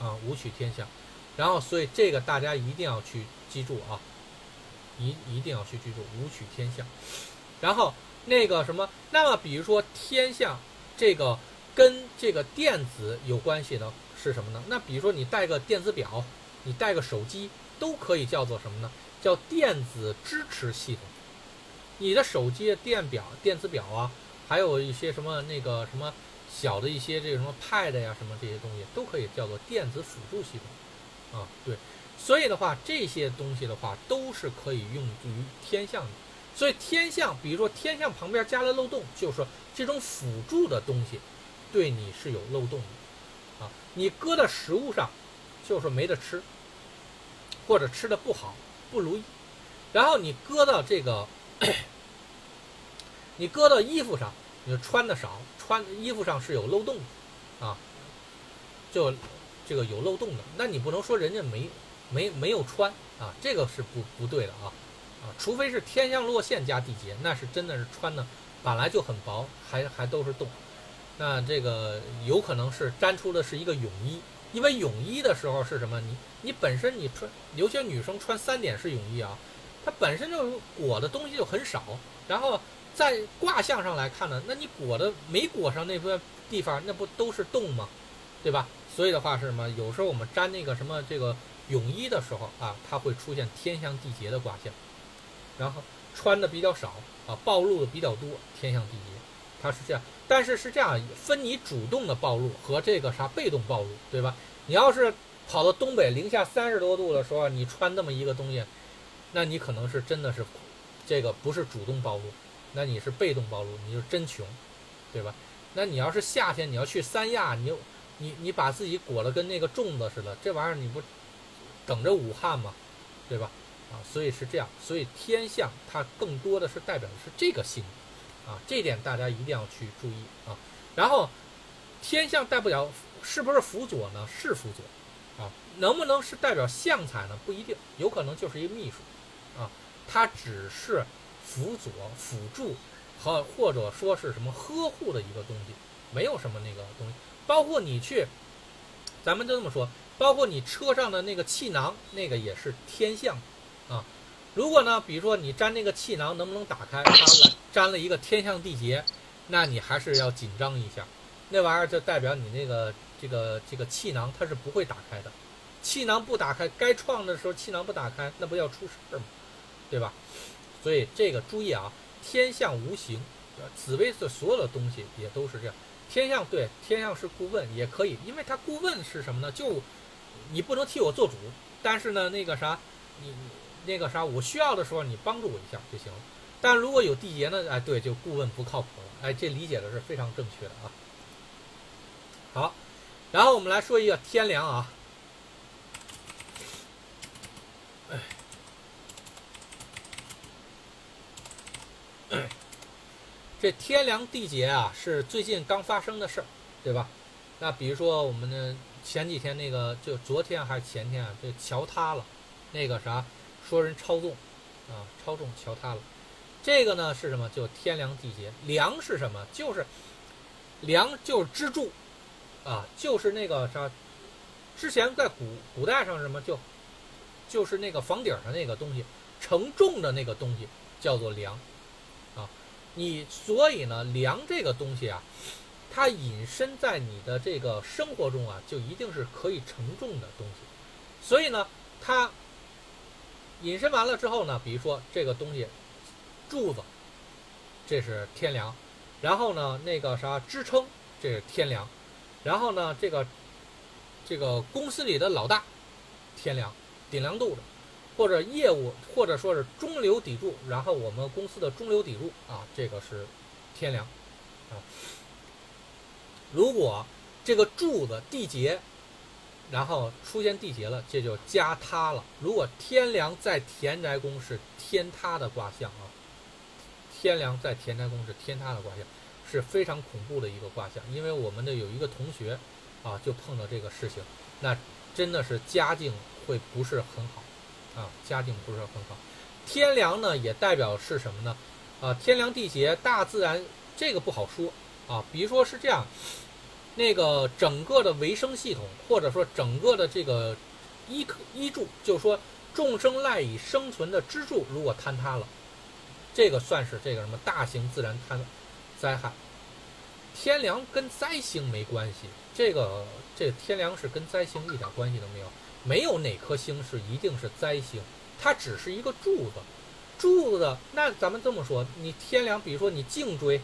啊，武曲天象，然后所以这个大家一定要去记住啊，一一定要去记住武曲天象。然后那个什么，那么比如说天象这个跟这个电子有关系的是什么呢？那比如说你带个电子表，你带个手机，都可以叫做什么呢？叫电子支持系统。你的手机、电表、电子表啊，还有一些什么那个什么。小的一些这个什么 Pad 呀，什么这些东西都可以叫做电子辅助系统，啊，对，所以的话，这些东西的话都是可以用于天象的。所以天象，比如说天象旁边加了漏洞，就是说这种辅助的东西对你是有漏洞的，啊，你搁到食物上就是没得吃，或者吃的不好不如意，然后你搁到这个，你搁到衣服上，你穿的少。穿衣服上是有漏洞的，啊，就这个有漏洞的，那你不能说人家没没没有穿啊，这个是不不对的啊，啊，除非是天象落线加地劫，那是真的是穿的本来就很薄，还还都是洞，那这个有可能是粘出的是一个泳衣，因为泳衣的时候是什么？你你本身你穿有些女生穿三点式泳衣啊，它本身就裹的东西就很少，然后。在卦象上来看呢，那你裹的没裹上那块地方，那不都是洞吗？对吧？所以的话是什么？有时候我们粘那个什么这个泳衣的时候啊，它会出现天象地劫的卦象，然后穿的比较少啊，暴露的比较多，天象地劫，它是这样。但是是这样，分你主动的暴露和这个啥被动暴露，对吧？你要是跑到东北零下三十多度的时候，你穿那么一个东西，那你可能是真的是这个不是主动暴露。那你是被动暴露，你就真穷，对吧？那你要是夏天你要去三亚，你你你把自己裹得跟那个粽子似的，这玩意儿你不等着武汉吗？对吧？啊，所以是这样，所以天象它更多的是代表的是这个星，啊，这点大家一定要去注意啊。然后天象代表是不是辅佐呢？是辅佐，啊，能不能是代表相财呢？不一定，有可能就是一个秘书，啊，它只是辅佐、辅助和或者说是什么呵护的一个东西，没有什么那个东西。包括你去，咱们就这么说，包括你车上的那个气囊，那个也是天象。啊，如果呢，比如说你粘那个气囊能不能打开？它来粘了一个天象地劫，那你还是要紧张一下。那玩意儿就代表你那个这个这个气囊它是不会打开的。气囊不打开，该创的时候气囊不打开，那不要出事儿吗？对吧？所以这个注意啊，天象无形，紫薇的所有的东西也都是这样。天象对天象是顾问也可以，因为他顾问是什么呢？就你不能替我做主，但是呢，那个啥，你你。那个啥，我需要的时候你帮助我一下就行了。但如果有缔结呢？哎，对，就顾问不靠谱了。哎，这理解的是非常正确的啊。好，然后我们来说一个天梁啊。哎，这天梁地结啊，是最近刚发生的事儿，对吧？那比如说我们的前几天那个，就昨天还是前天啊，这桥塌了，那个啥。说人超纵，啊，超纵桥塌了，这个呢是什么？就天梁地劫。梁是什么？就是梁就是支柱，啊，就是那个啥，之前在古古代上什么就就是那个房顶上那个东西承重的那个东西叫做梁，啊，你所以呢，梁这个东西啊，它隐身在你的这个生活中啊，就一定是可以承重的东西，所以呢，它。引申完了之后呢，比如说这个东西，柱子，这是天梁，然后呢那个啥支撑，这是天梁，然后呢这个这个公司里的老大，天梁顶梁柱子，或者业务或者说是中流砥柱，然后我们公司的中流砥柱啊，这个是天梁啊。如果这个柱子缔结。然后出现地劫了，这就加塌了。如果天梁在田宅宫是天塌的卦象啊，天梁在田宅宫是天塌的卦象，是非常恐怖的一个卦象。因为我们的有一个同学啊，就碰到这个事情，那真的是家境会不是很好啊，家境不是很好。天梁呢，也代表是什么呢？啊，天梁地劫，大自然这个不好说啊。比如说是这样。那个整个的维生系统，或者说整个的这个依可依柱，就是说众生赖以生存的支柱，如果坍塌了，这个算是这个什么大型自然坍灾害。天梁跟灾星没关系，这个这天梁是跟灾星一点关系都没有，没有哪颗星是一定是灾星，它只是一个柱子。柱子，那咱们这么说，你天梁，比如说你颈椎。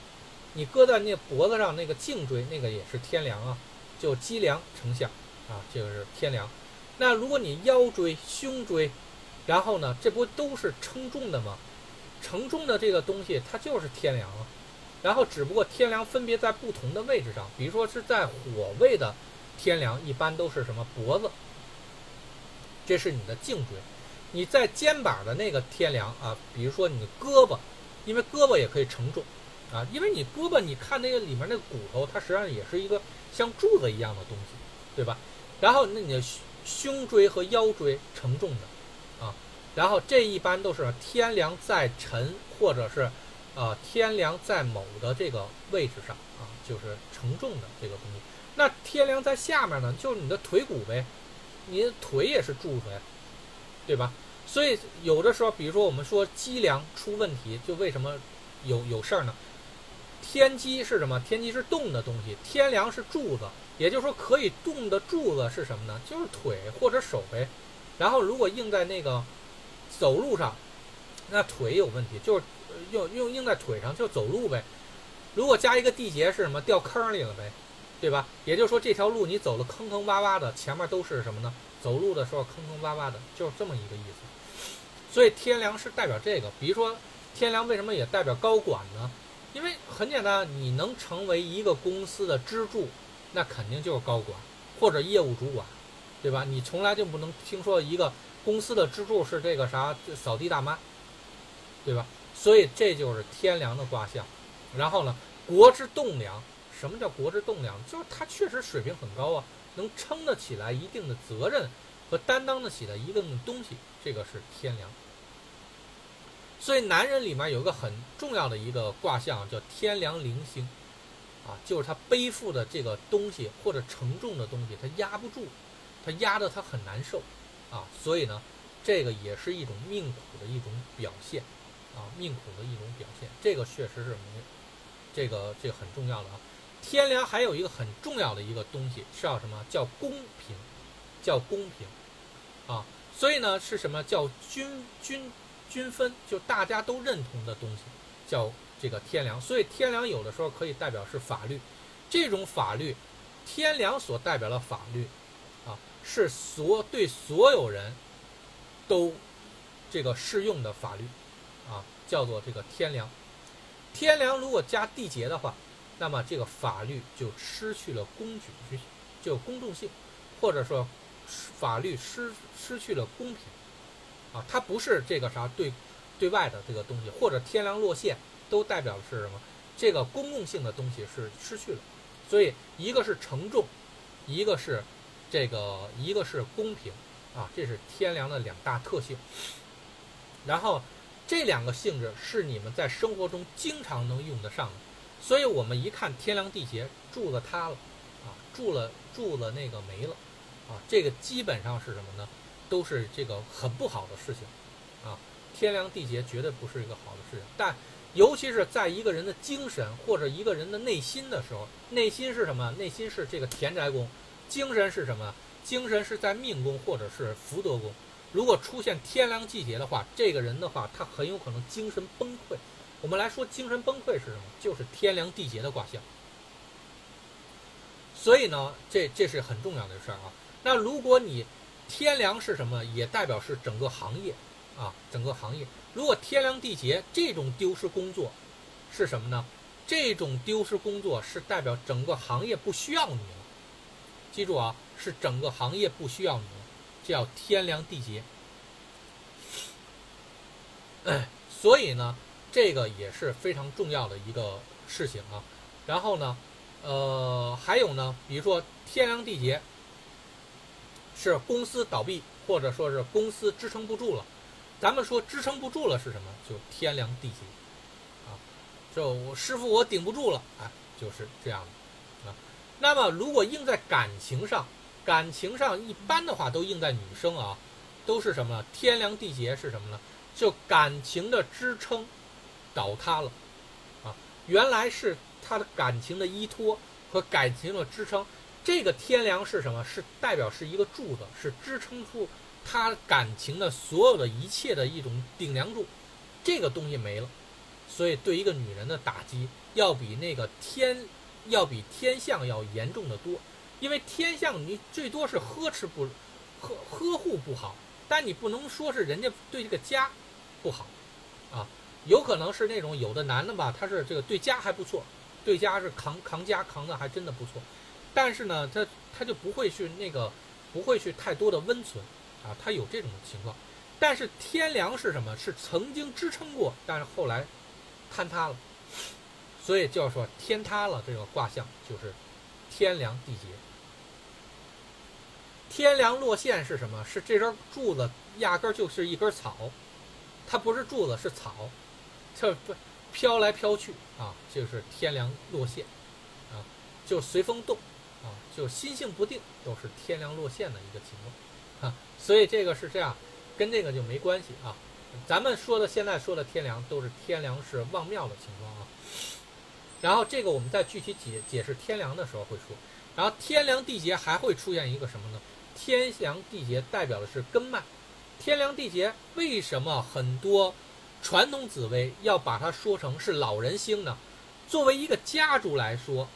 你搁在那脖子上那个颈椎，那个也是天梁啊，就脊梁成像啊，这个是天梁。那如果你腰椎、胸椎，然后呢，这不都是称重的吗？承重的这个东西，它就是天梁啊。然后只不过天梁分别在不同的位置上，比如说是在火位的天梁，一般都是什么脖子，这是你的颈椎。你在肩膀的那个天梁啊，比如说你的胳膊，因为胳膊也可以承重。啊，因为你胳膊，你看那个里面那个骨头，它实际上也是一个像柱子一样的东西，对吧？然后那你的胸椎和腰椎承重的，啊，然后这一般都是天梁在沉或者是，啊天梁在某的这个位置上啊，就是承重的这个东西。那天梁在下面呢，就是你的腿骨呗，你的腿也是柱子呀，对吧？所以有的时候，比如说我们说脊梁出问题，就为什么有有事儿呢？天机是什么？天机是动的东西，天梁是柱子，也就是说可以动的柱子是什么呢？就是腿或者手呗。然后如果硬在那个走路上，那腿有问题，就是用用硬在腿上就走路呗。如果加一个地劫是什么？掉坑里了呗，对吧？也就是说这条路你走了坑坑洼洼的，前面都是什么呢？走路的时候坑坑洼洼的，就是这么一个意思。所以天梁是代表这个，比如说天梁为什么也代表高管呢？因为很简单，你能成为一个公司的支柱，那肯定就是高管或者业务主管，对吧？你从来就不能听说一个公司的支柱是这个啥扫地大妈，对吧？所以这就是天梁的卦象。然后呢，国之栋梁，什么叫国之栋梁？就是他确实水平很高啊，能撑得起来一定的责任和担当得起的一个东西，这个是天梁。所以男人里面有个很重要的一个卦象叫天梁零星，啊，就是他背负的这个东西或者承重的东西，他压不住，他压得他很难受，啊，所以呢，这个也是一种命苦的一种表现，啊，命苦的一种表现，这个确实是没，这个这个很重要的啊。天梁还有一个很重要的一个东西是叫什么？叫公平，叫公平，啊，所以呢是什么叫君君？均分就大家都认同的东西，叫这个天良。所以天良有的时候可以代表是法律，这种法律，天良所代表的法律，啊，是所对所有人都这个适用的法律，啊，叫做这个天良。天良如果加缔结的话，那么这个法律就失去了公举，就公众性，或者说法律失失去了公平。啊，它不是这个啥对，对外的这个东西，或者天梁落陷，都代表的是什么？这个公共性的东西是失去了，所以一个是承重，一个是这个，一个是公平，啊，这是天梁的两大特性。然后这两个性质是你们在生活中经常能用得上的，所以我们一看天梁地劫柱子塌了，啊，柱了柱子那个没了，啊，这个基本上是什么呢？都是这个很不好的事情，啊，天梁地劫绝对不是一个好的事情。但尤其是在一个人的精神或者一个人的内心的时候，内心是什么？内心是这个田宅宫，精神是什么？精神是在命宫或者是福德宫。如果出现天梁地劫的话，这个人的话，他很有可能精神崩溃。我们来说，精神崩溃是什么？就是天梁地劫的卦象。所以呢，这这是很重要的事儿啊。那如果你天梁是什么？也代表是整个行业，啊，整个行业。如果天梁地劫这种丢失工作，是什么呢？这种丢失工作是代表整个行业不需要你了。记住啊，是整个行业不需要你了，叫天梁地劫。所以呢，这个也是非常重要的一个事情啊。然后呢，呃，还有呢，比如说天梁地劫。是公司倒闭，或者说是公司支撑不住了。咱们说支撑不住了是什么？就天凉地劫啊！就我师傅我顶不住了，哎，就是这样的啊。那么如果应在感情上，感情上一般的话都应在女生啊，都是什么？天凉地劫是什么呢？就感情的支撑倒塌了啊！原来是他的感情的依托和感情的支撑。这个天梁是什么？是代表是一个柱子，是支撑出他感情的所有的一切的一种顶梁柱。这个东西没了，所以对一个女人的打击要比那个天，要比天象要严重的多。因为天象你最多是呵斥不，呵呵护不好，但你不能说是人家对这个家不好，啊，有可能是那种有的男的吧，他是这个对家还不错，对家是扛扛家扛的还真的不错。但是呢，他他就不会去那个，不会去太多的温存，啊，他有这种情况。但是天梁是什么？是曾经支撑过，但是后来坍塌了，所以叫说天塌了。这个卦象就是天梁地劫。天梁落线是什么？是这根柱子压根就是一根草，它不是柱子，是草，这不飘来飘去啊，就是天梁落线，啊，就随风动。就心性不定，都是天梁落线的一个情况，啊，所以这个是这样，跟这个就没关系啊。咱们说的现在说的天梁都是天梁是旺庙的情况啊。然后这个我们在具体解解释天梁的时候会说。然后天梁地劫还会出现一个什么呢？天梁地劫代表的是根脉。天梁地劫为什么很多传统紫薇要把它说成是老人星呢？作为一个家族来说。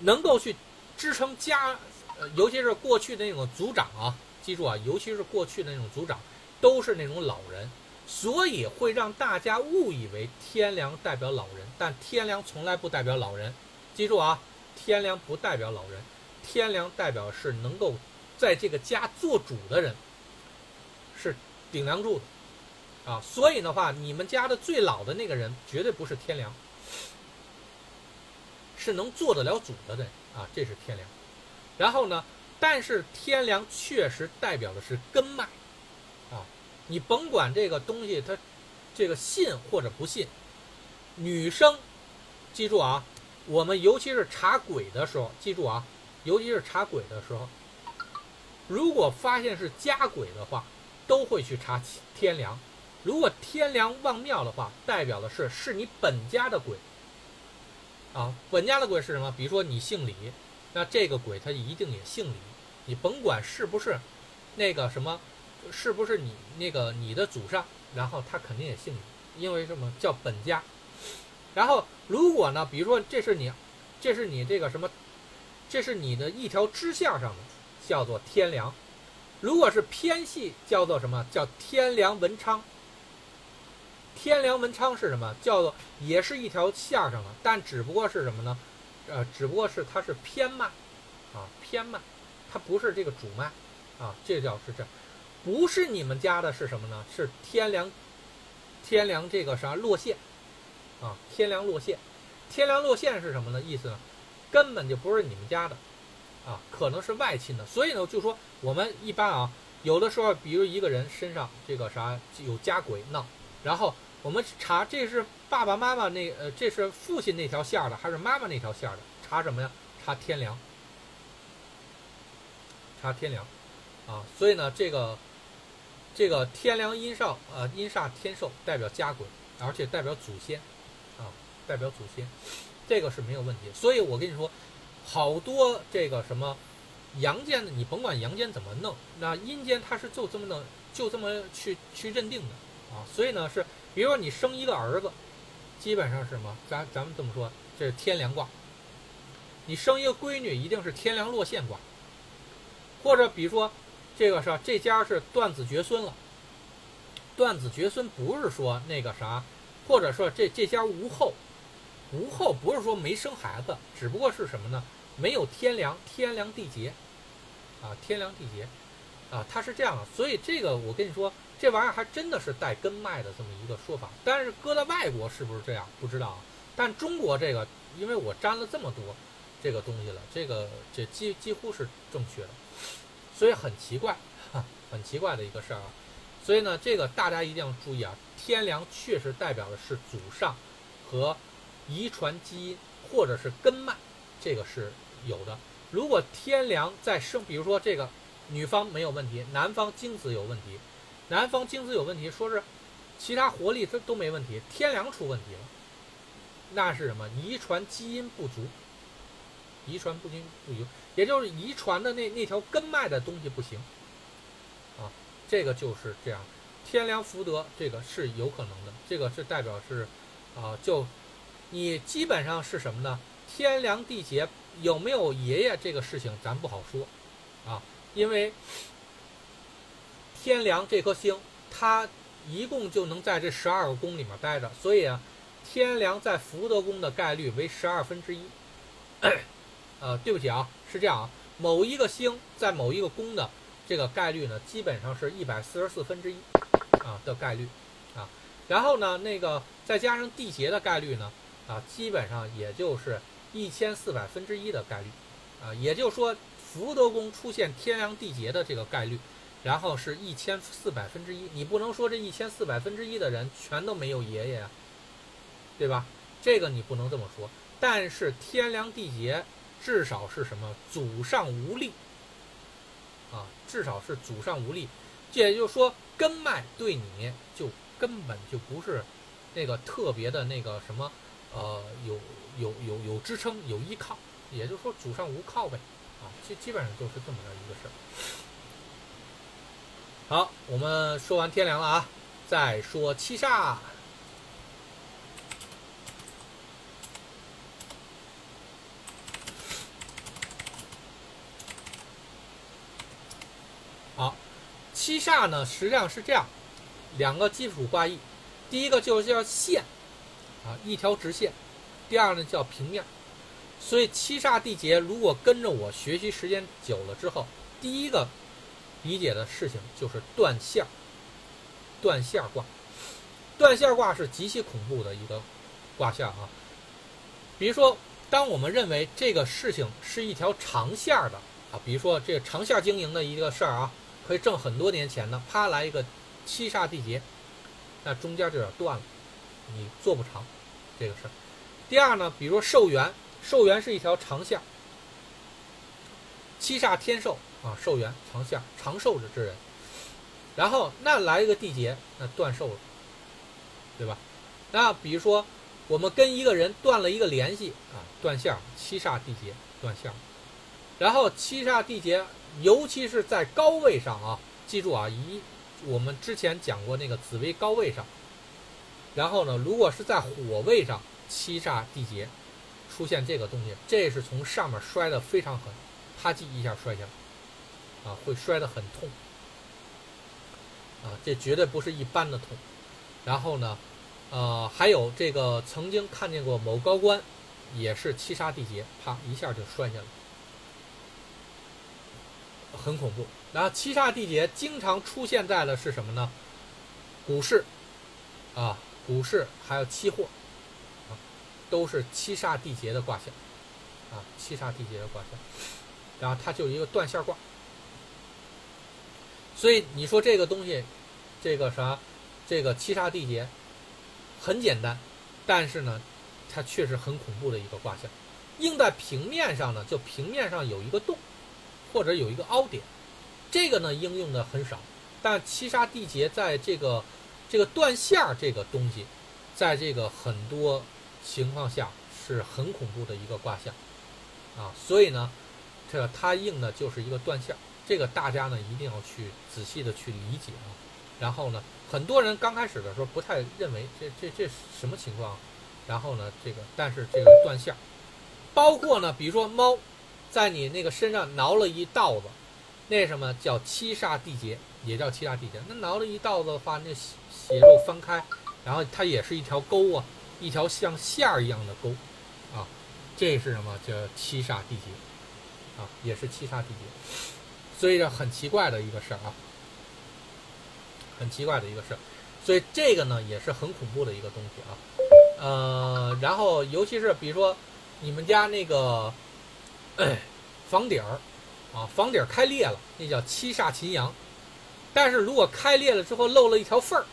能够去支撑家，呃，尤其是过去的那种族长啊，记住啊，尤其是过去的那种族长，都是那种老人，所以会让大家误以为天梁代表老人，但天梁从来不代表老人，记住啊，天梁不代表老人，天梁代表是能够在这个家做主的人是顶梁柱的。啊，所以的话，你们家的最老的那个人绝对不是天梁，是能做得了主的人啊，这是天梁。然后呢，但是天梁确实代表的是根脉啊，你甭管这个东西它这个信或者不信，女生记住啊，我们尤其是查鬼的时候，记住啊，尤其是查鬼的时候。如果发现是家鬼的话，都会去查天梁。如果天梁旺庙的话，代表的是是你本家的鬼。啊，本家的鬼是什么？比如说你姓李，那这个鬼他一定也姓李。你甭管是不是那个什么，是不是你那个你的祖上，然后他肯定也姓李，因为什么叫本家。然后如果呢，比如说这是你，这是你这个什么，这是你的一条支线上的。叫做天梁，如果是偏系，叫做什么叫天梁文昌？天梁文昌是什么？叫做也是一条线上的，但只不过是什么呢？呃，只不过是它是偏脉，啊，偏脉，它不是这个主脉，啊，这叫是这，不是你们家的是什么呢？是天梁，天梁这个啥落线，啊，天梁落线，天梁落线是什么呢？意思呢？根本就不是你们家的。啊，可能是外亲的，所以呢，就说我们一般啊，有的时候，比如一个人身上这个啥有家鬼闹，然后我们查这是爸爸妈妈那呃，这是父亲那条线的，还是妈妈那条线的？查什么呀？查天梁，查天梁，啊，所以呢，这个这个天梁阴煞呃阴煞天寿代表家鬼，而且代表祖先，啊，代表祖先，这个是没有问题。所以我跟你说。好多这个什么阳间的，你甭管阳间怎么弄，那阴间它是就这么弄，就这么去去认定的啊。所以呢，是比如说你生一个儿子，基本上是什么？咱咱们这么说，这是天梁卦。你生一个闺女，一定是天梁落线卦。或者比如说这个是这家是断子绝孙了，断子绝孙不是说那个啥，或者说这这家无后，无后不是说没生孩子，只不过是什么呢？没有天梁，天梁地劫，啊，天梁地劫，啊，它是这样的，所以这个我跟你说，这玩意儿还真的是带根脉的这么一个说法。但是搁在外国是不是这样？不知道啊。但中国这个，因为我沾了这么多这个东西了，这个这几几乎是正确的，所以很奇怪，很奇怪的一个事儿啊。所以呢，这个大家一定要注意啊，天梁确实代表的是祖上和遗传基因或者是根脉，这个是。有的，如果天梁在生，比如说这个女方没有问题，男方精子有问题，男方精子有问题，说是其他活力它都没问题，天梁出问题了，那是什么？遗传基因不足，遗传不均不足，也就是遗传的那那条根脉的东西不行啊，这个就是这样，天梁福德这个是有可能的，这个是代表是啊，就你基本上是什么呢？天梁地劫。有没有爷爷这个事情咱不好说，啊，因为天梁这颗星，它一共就能在这十二个宫里面待着，所以啊，天梁在福德宫的概率为十二分之一。呃，对不起啊，是这样啊，某一个星在某一个宫的这个概率呢，基本上是一百四十四分之一啊的概率啊，然后呢，那个再加上地劫的概率呢，啊，基本上也就是。一千四百分之一的概率，啊，也就是说福德宫出现天梁地劫的这个概率，然后是一千四百分之一。你不能说这一千四百分之一的人全都没有爷爷呀，对吧？这个你不能这么说。但是天良地劫至少是什么？祖上无力，啊，至少是祖上无力。这也就是说根脉对你就根本就不是那个特别的那个什么，呃，有。有有有支撑，有依靠，也就是说祖上无靠呗，啊，基基本上就是这么的一个事儿。好，我们说完天梁了啊，再说七煞。好，七煞呢实际上是这样，两个基础卦意，第一个就是叫线，啊，一条直线。第二呢叫平面，所以七煞地劫如果跟着我学习时间久了之后，第一个理解的事情就是断线儿，断线儿卦。断线儿卦是极其恐怖的一个卦象啊。比如说，当我们认为这个事情是一条长线儿的啊，比如说这个长线经营的一个事儿啊，可以挣很多年钱的，啪来一个七煞地劫，那中间就要断了，你做不长这个事儿。第二呢，比如说寿元，寿元是一条长线儿，七煞天寿啊，寿元长线，长寿之人。然后那来一个地劫，那断寿了，对吧？那比如说我们跟一个人断了一个联系啊，断线儿，七煞地劫断线儿。然后七煞地劫，尤其是在高位上啊，记住啊，一我们之前讲过那个紫薇高位上。然后呢，如果是在火位上，七煞地劫出现这个东西，这是从上面摔得非常狠，啪叽一下摔下来，啊，会摔得很痛，啊，这绝对不是一般的痛。然后呢，呃，还有这个曾经看见过某高官，也是七杀地劫，啪一下就摔下来，很恐怖。然后七杀地劫经常出现在的是什么呢？股市，啊，股市还有期货。都是七杀地劫的卦象，啊，七杀地劫的卦象，然后它就一个断线卦。所以你说这个东西，这个啥，这个七煞地劫很简单，但是呢，它确实很恐怖的一个卦象。应在平面上呢，就平面上有一个洞，或者有一个凹点，这个呢应用的很少。但七杀地劫在这个这个断线儿这个东西，在这个很多。情况下是很恐怖的一个卦象，啊，所以呢，这个它应的就是一个断线儿，这个大家呢一定要去仔细的去理解啊。然后呢，很多人刚开始的时候不太认为这这这什么情况，然后呢，这个但是这个断线儿，包括呢，比如说猫在你那个身上挠了一道子，那什么叫七煞地劫，也叫七煞地劫。那挠了一道子的话，那血血肉翻开，然后它也是一条沟啊。一条像线儿一样的沟，啊，这是什么？叫七煞地劫，啊，也是七煞地劫，所以这很奇怪的一个事儿啊，很奇怪的一个事儿，所以这个呢也是很恐怖的一个东西啊，呃，然后尤其是比如说你们家那个 房顶儿，啊，房顶儿开裂了，那叫七煞秦阳，但是如果开裂了之后漏了一条缝儿，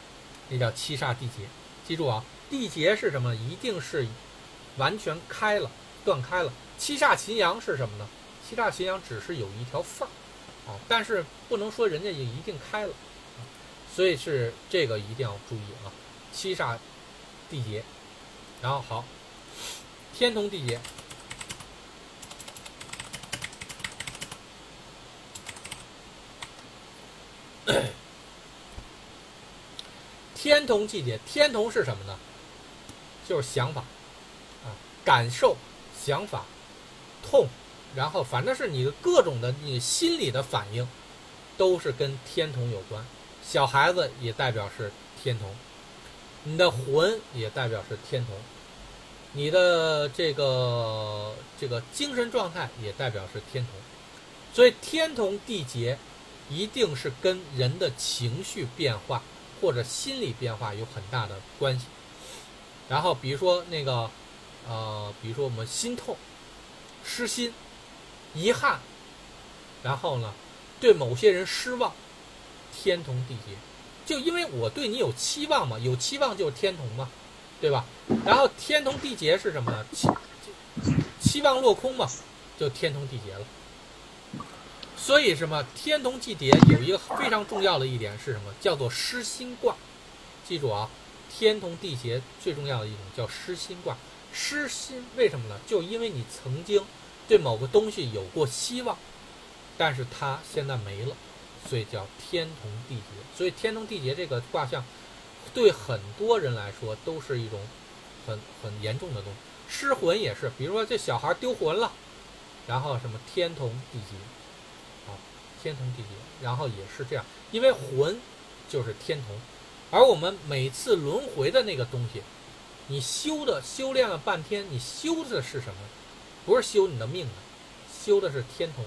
那叫七煞地劫，记住啊。地劫是什么？一定是完全开了、断开了。七煞秦阳是什么呢？七煞秦阳只是有一条缝儿，啊，但是不能说人家也一定开了，所以是这个一定要注意啊。七煞地劫，然后好，天同地劫，天同地劫，天同是什么呢？就是想法，啊，感受、想法、痛，然后反正是你的各种的你心理的反应，都是跟天同有关。小孩子也代表是天同，你的魂也代表是天同，你的这个这个精神状态也代表是天同，所以天同地劫一定是跟人的情绪变化或者心理变化有很大的关系。然后比如说那个，呃，比如说我们心痛、失心、遗憾，然后呢，对某些人失望，天同地劫，就因为我对你有期望嘛，有期望就是天同嘛，对吧？然后天同地劫是什么呢？期期望落空嘛，就天同地劫了。所以什么？天同地劫有一个非常重要的一点是什么？叫做失心卦，记住啊。天同地劫最重要的一种叫失心卦，失心为什么呢？就因为你曾经对某个东西有过希望，但是它现在没了，所以叫天同地劫。所以天同地劫这个卦象，对很多人来说都是一种很很严重的东西。失魂也是，比如说这小孩丢魂了，然后什么天同地劫，啊，天同地劫，然后也是这样，因为魂就是天同。而我们每次轮回的那个东西，你修的修炼了半天，你修的是什么？不是修你的命的，修的是天同，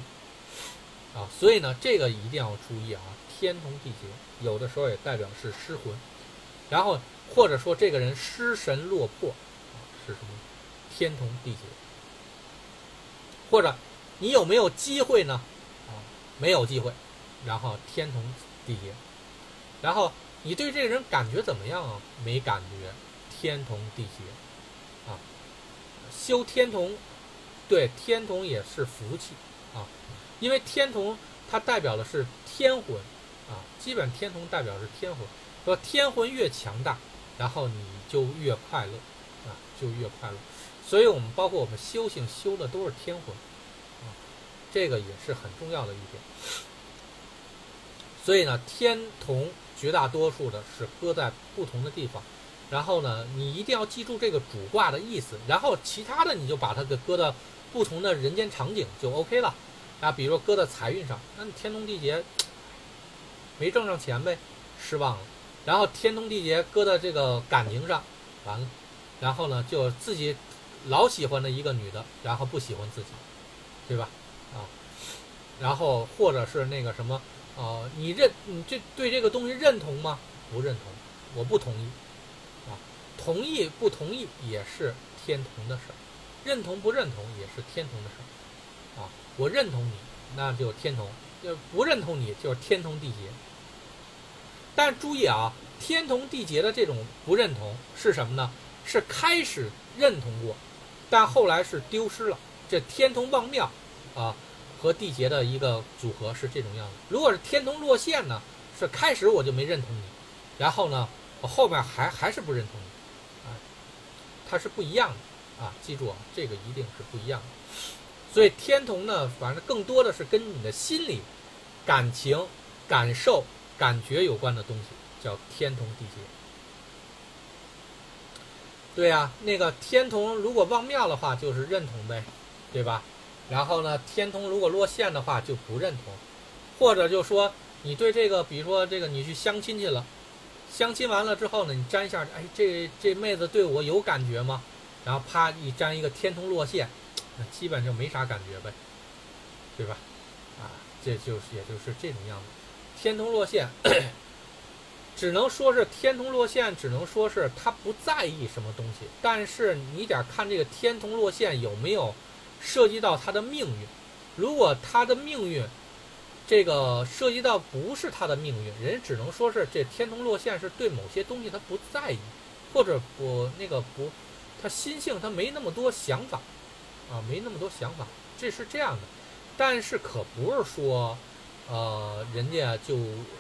啊，所以呢，这个一定要注意啊。天同地劫，有的时候也代表是失魂，然后或者说这个人失神落魄啊，是什么？天同地劫，或者你有没有机会呢？啊，没有机会，然后天同地劫，然后你对这个人感觉怎么样啊？没感觉，天同地劫，啊，修天同，对，天同也是福气啊，因为天同它代表的是天魂。啊，基本天同代表是天魂，说天魂越强大，然后你就越快乐，啊，就越快乐。所以我们包括我们修行修的都是天魂，啊，这个也是很重要的一点。所以呢，天同绝大多数的是搁在不同的地方，然后呢，你一定要记住这个主卦的意思，然后其他的你就把它给搁到不同的人间场景就 OK 了。啊，比如搁在财运上，那你天同地劫。没挣上钱呗，失望了。然后天同地劫搁在这个感情上，完了。然后呢，就自己老喜欢的一个女的，然后不喜欢自己，对吧？啊，然后或者是那个什么，呃，你认你这对这个东西认同吗？不认同，我不同意。同意不同意也是天同的事儿，认同不认同也是天同的事儿。啊，我认同你，那就天同。就不认同你，就是天同地劫。但注意啊，天同地劫的这种不认同是什么呢？是开始认同过，但后来是丢失了。这天同望庙啊和地劫的一个组合是这种样子。如果是天同落线呢，是开始我就没认同你，然后呢，我后面还还是不认同你，它是不一样的啊，记住啊，这个一定是不一样的。所以天同呢，反正更多的是跟你的心理、感情、感受、感觉有关的东西，叫天同地劫。对呀，那个天同如果忘庙的话，就是认同呗，对吧？然后呢，天同如果落线的话，就不认同，或者就说你对这个，比如说这个你去相亲去了，相亲完了之后呢，你粘一下，哎，这这妹子对我有感觉吗？然后啪一粘一个天同落线。那基本就没啥感觉呗，对吧？啊，这就是也就是这种样子。天同落线，只能说是天同落线，只能说是他不在意什么东西。但是你得看这个天同落线有没有涉及到他的命运。如果他的命运这个涉及到不是他的命运，人只能说是这天同落线是对某些东西他不在意，或者不那个不，他心性他没那么多想法。啊，没那么多想法，这是这样的，但是可不是说，呃，人家就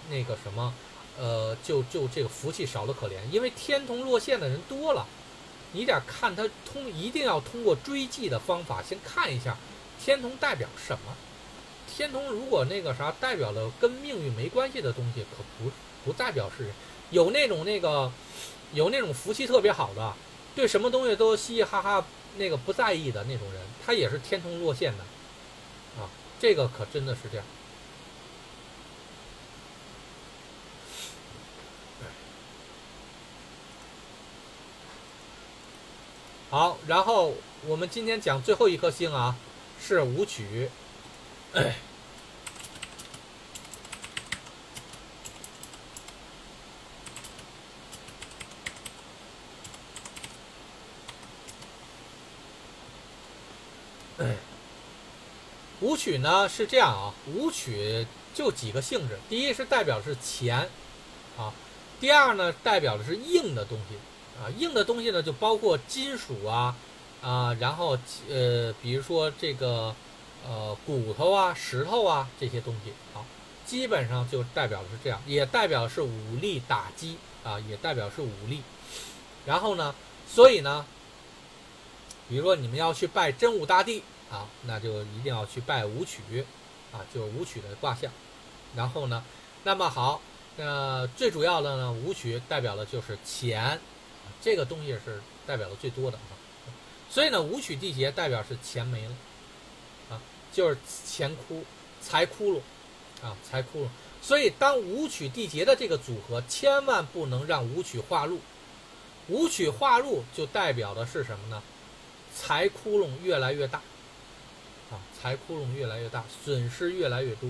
那个什么，呃，就就这个福气少的可怜，因为天同落线的人多了，你得看他通，一定要通过追记的方法先看一下，天同代表什么？天同如果那个啥代表了跟命运没关系的东西，可不不代表是有那种那个有那种福气特别好的，对什么东西都嘻嘻哈哈。那个不在意的那种人，他也是天同落线的，啊，这个可真的是这样。好，然后我们今天讲最后一颗星啊，是舞曲。舞曲呢是这样啊，舞曲就几个性质，第一是代表是钱，啊，第二呢代表的是硬的东西，啊，硬的东西呢就包括金属啊，啊，然后呃，比如说这个呃骨头啊、石头啊这些东西，好，基本上就代表的是这样，也代表是武力打击啊，也代表是武力，然后呢，所以呢，比如说你们要去拜真武大帝。啊，那就一定要去拜武曲，啊，就武曲的卦象。然后呢，那么好，那最主要的呢，武曲代表的就是钱，这个东西是代表的最多的啊。所以呢，武曲地劫代表是钱没了，啊，就是钱窟、财窟窿，啊，财窟窿。所以当武曲地劫的这个组合，千万不能让武曲化禄。武曲化禄就代表的是什么呢？财窟窿越来越大。啊，财窟窿越来越大，损失越来越多。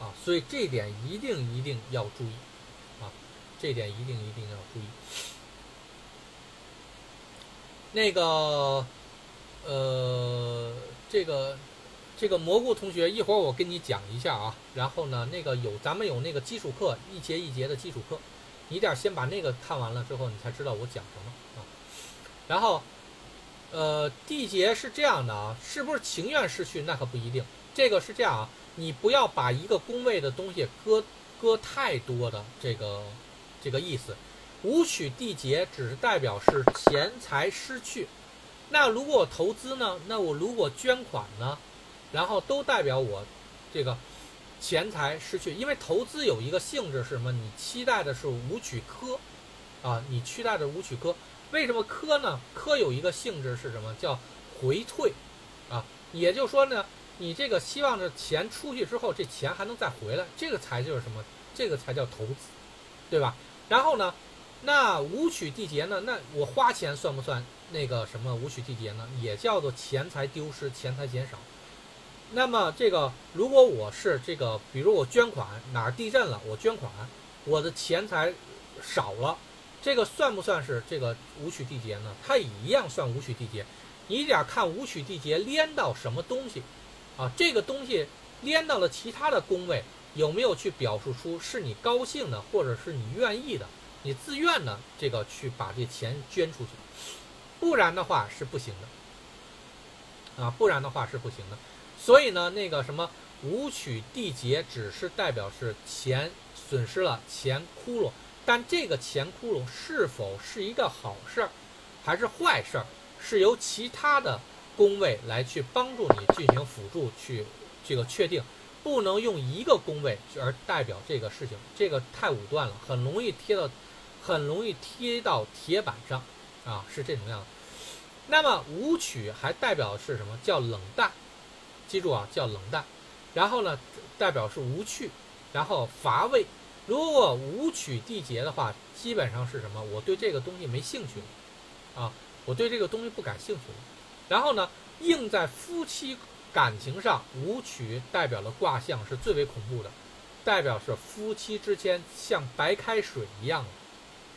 啊，所以这点一定一定要注意啊，这点一定一定要注意。那个，呃，这个这个蘑菇同学，一会儿我跟你讲一下啊。然后呢，那个有咱们有那个基础课，一节一节的基础课，你得先把那个看完了之后，你才知道我讲什么啊。然后，呃，缔结是这样的啊，是不是情愿失去那可不一定。这个是这样啊，你不要把一个宫位的东西搁搁太多的这个这个意思。武曲缔结只是代表是钱财失去，那如果我投资呢？那我如果捐款呢？然后都代表我这个钱财失去，因为投资有一个性质是什么？你期待的是武曲科，啊，你期待的武曲科，为什么科呢？科有一个性质是什么？叫回退，啊，也就是说呢，你这个希望着钱出去之后，这钱还能再回来，这个才就是什么？这个才叫投资，对吧？然后呢？那武曲缔结呢？那我花钱算不算那个什么武曲缔结呢？也叫做钱财丢失，钱财减少。那么这个，如果我是这个，比如我捐款哪儿地震了，我捐款，我的钱财少了，这个算不算是这个武曲缔结呢？它也一样算武曲缔结。你得看武曲缔结连到什么东西啊？这个东西连到了其他的宫位，有没有去表述出是你高兴的，或者是你愿意的？你自愿的这个去把这钱捐出去，不然的话是不行的，啊，不然的话是不行的。所以呢，那个什么武曲缔结只是代表是钱损失了钱窟窿，但这个钱窟窿是否是一个好事儿，还是坏事儿，是由其他的宫位来去帮助你进行辅助去这个确定，不能用一个宫位而代表这个事情，这个太武断了，很容易贴到。很容易贴到铁板上，啊，是这种样子。那么武曲还代表是什么？叫冷淡，记住啊，叫冷淡。然后呢，代表是无趣，然后乏味。如果武曲缔结的话，基本上是什么？我对这个东西没兴趣了，啊，我对这个东西不感兴趣了。然后呢，应在夫妻感情上，武曲代表的卦象是最为恐怖的，代表是夫妻之间像白开水一样。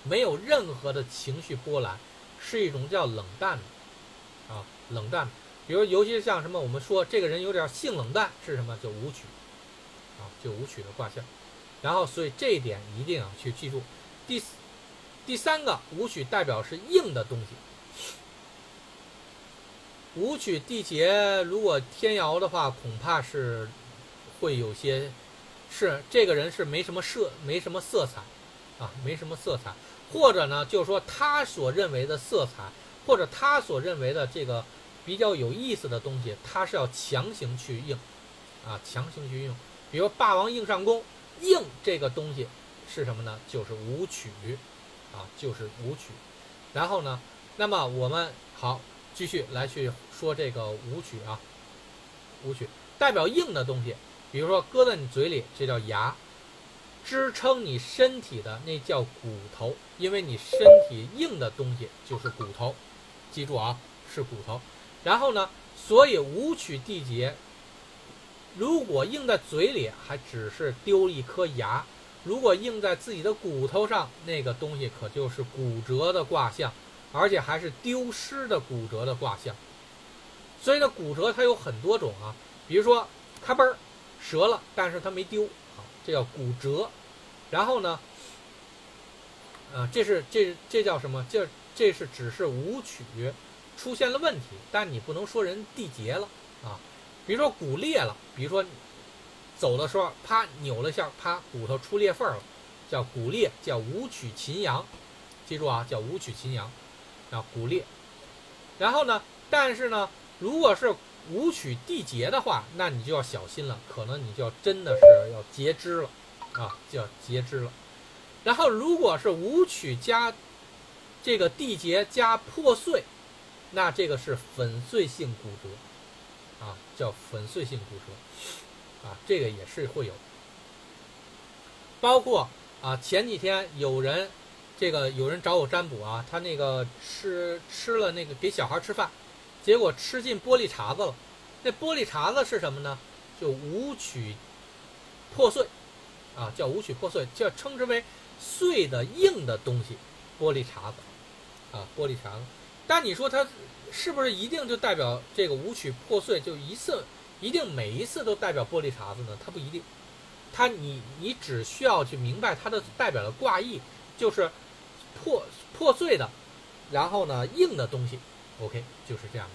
没有任何的情绪波澜，是一种叫冷淡的，啊，冷淡。比如，尤其像什么，我们说这个人有点性冷淡，是什么？就舞曲，啊，就舞曲的卦象。然后，所以这一点一定要去记住。第第三个舞曲代表是硬的东西。舞曲缔结，如果天摇的话，恐怕是会有些，是这个人是没什么色，没什么色彩，啊，没什么色彩。或者呢，就是说他所认为的色彩，或者他所认为的这个比较有意思的东西，他是要强行去硬，啊，强行去用。比如霸王硬上弓，硬这个东西是什么呢？就是舞曲，啊，就是舞曲。然后呢，那么我们好继续来去说这个舞曲啊，舞曲代表硬的东西，比如说搁在你嘴里，这叫牙。支撑你身体的那叫骨头，因为你身体硬的东西就是骨头，记住啊，是骨头。然后呢，所以武曲缔结，如果硬在嘴里，还只是丢一颗牙；如果硬在自己的骨头上，那个东西可就是骨折的卦象，而且还是丢失的骨折的卦象。所以呢，骨折它有很多种啊，比如说咔嘣儿折了，但是它没丢。这叫骨折，然后呢，啊，这是这这叫什么？这这是只是舞曲出现了问题，但你不能说人缔结了啊。比如说骨裂了，比如说走的时候啪扭了一下，啪骨头出裂缝了，叫骨裂，叫五曲秦阳，记住啊，叫五曲秦阳，啊骨裂。然后呢，但是呢，如果是五曲缔结的话，那你就要小心了，可能你就要真的是要截肢了，啊，就要截肢了。然后，如果是五曲加这个缔结加破碎，那这个是粉碎性骨折，啊，叫粉碎性骨折，啊，这个也是会有。包括啊，前几天有人这个有人找我占卜啊，他那个吃吃了那个给小孩吃饭。结果吃进玻璃碴子了，那玻璃碴子是什么呢？就舞曲破碎，啊，叫武曲破碎，叫称之为碎的硬的东西，玻璃碴子，啊，玻璃碴子。但你说它是不是一定就代表这个武曲破碎就一次一定每一次都代表玻璃碴子呢？它不一定，它你你只需要去明白它的代表的卦意，就是破破碎的，然后呢硬的东西，OK 就是这样的。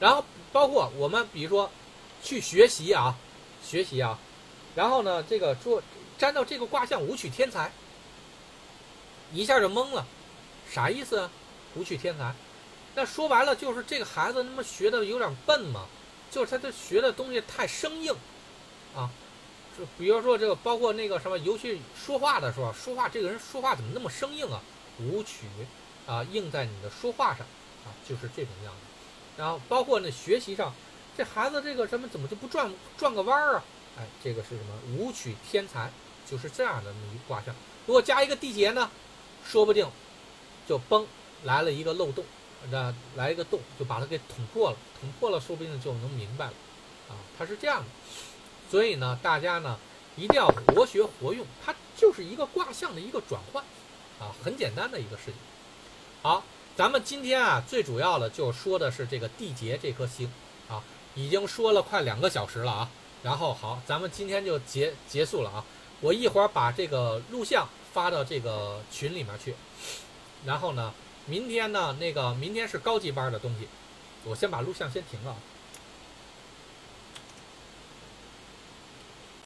然后包括我们比如说去学习啊，学习啊，然后呢这个说沾到这个卦象武曲天才，一下就懵了，啥意思啊？武曲天才，那说白了就是这个孩子他妈学的有点笨嘛，就是他这学的东西太生硬，啊，就比如说这个包括那个什么，尤其说话的时候，说话这个人说话怎么那么生硬啊？舞曲啊硬在你的说话上啊，就是这种样子。然后包括那学习上，这孩子这个什么怎么就不转转个弯儿啊？哎，这个是什么？舞曲天才，就是这样的那么一卦象。如果加一个地劫呢，说不定就崩来了一个漏洞，那来一个洞就把它给捅破了，捅破了，说不定就能明白了啊。它是这样的，所以呢，大家呢一定要活学活用，它就是一个卦象的一个转换啊，很简单的一个事情。好。咱们今天啊，最主要的就说的是这个地劫这颗星，啊，已经说了快两个小时了啊。然后好，咱们今天就结结束了啊。我一会儿把这个录像发到这个群里面去。然后呢，明天呢，那个明天是高级班的东西，我先把录像先停了。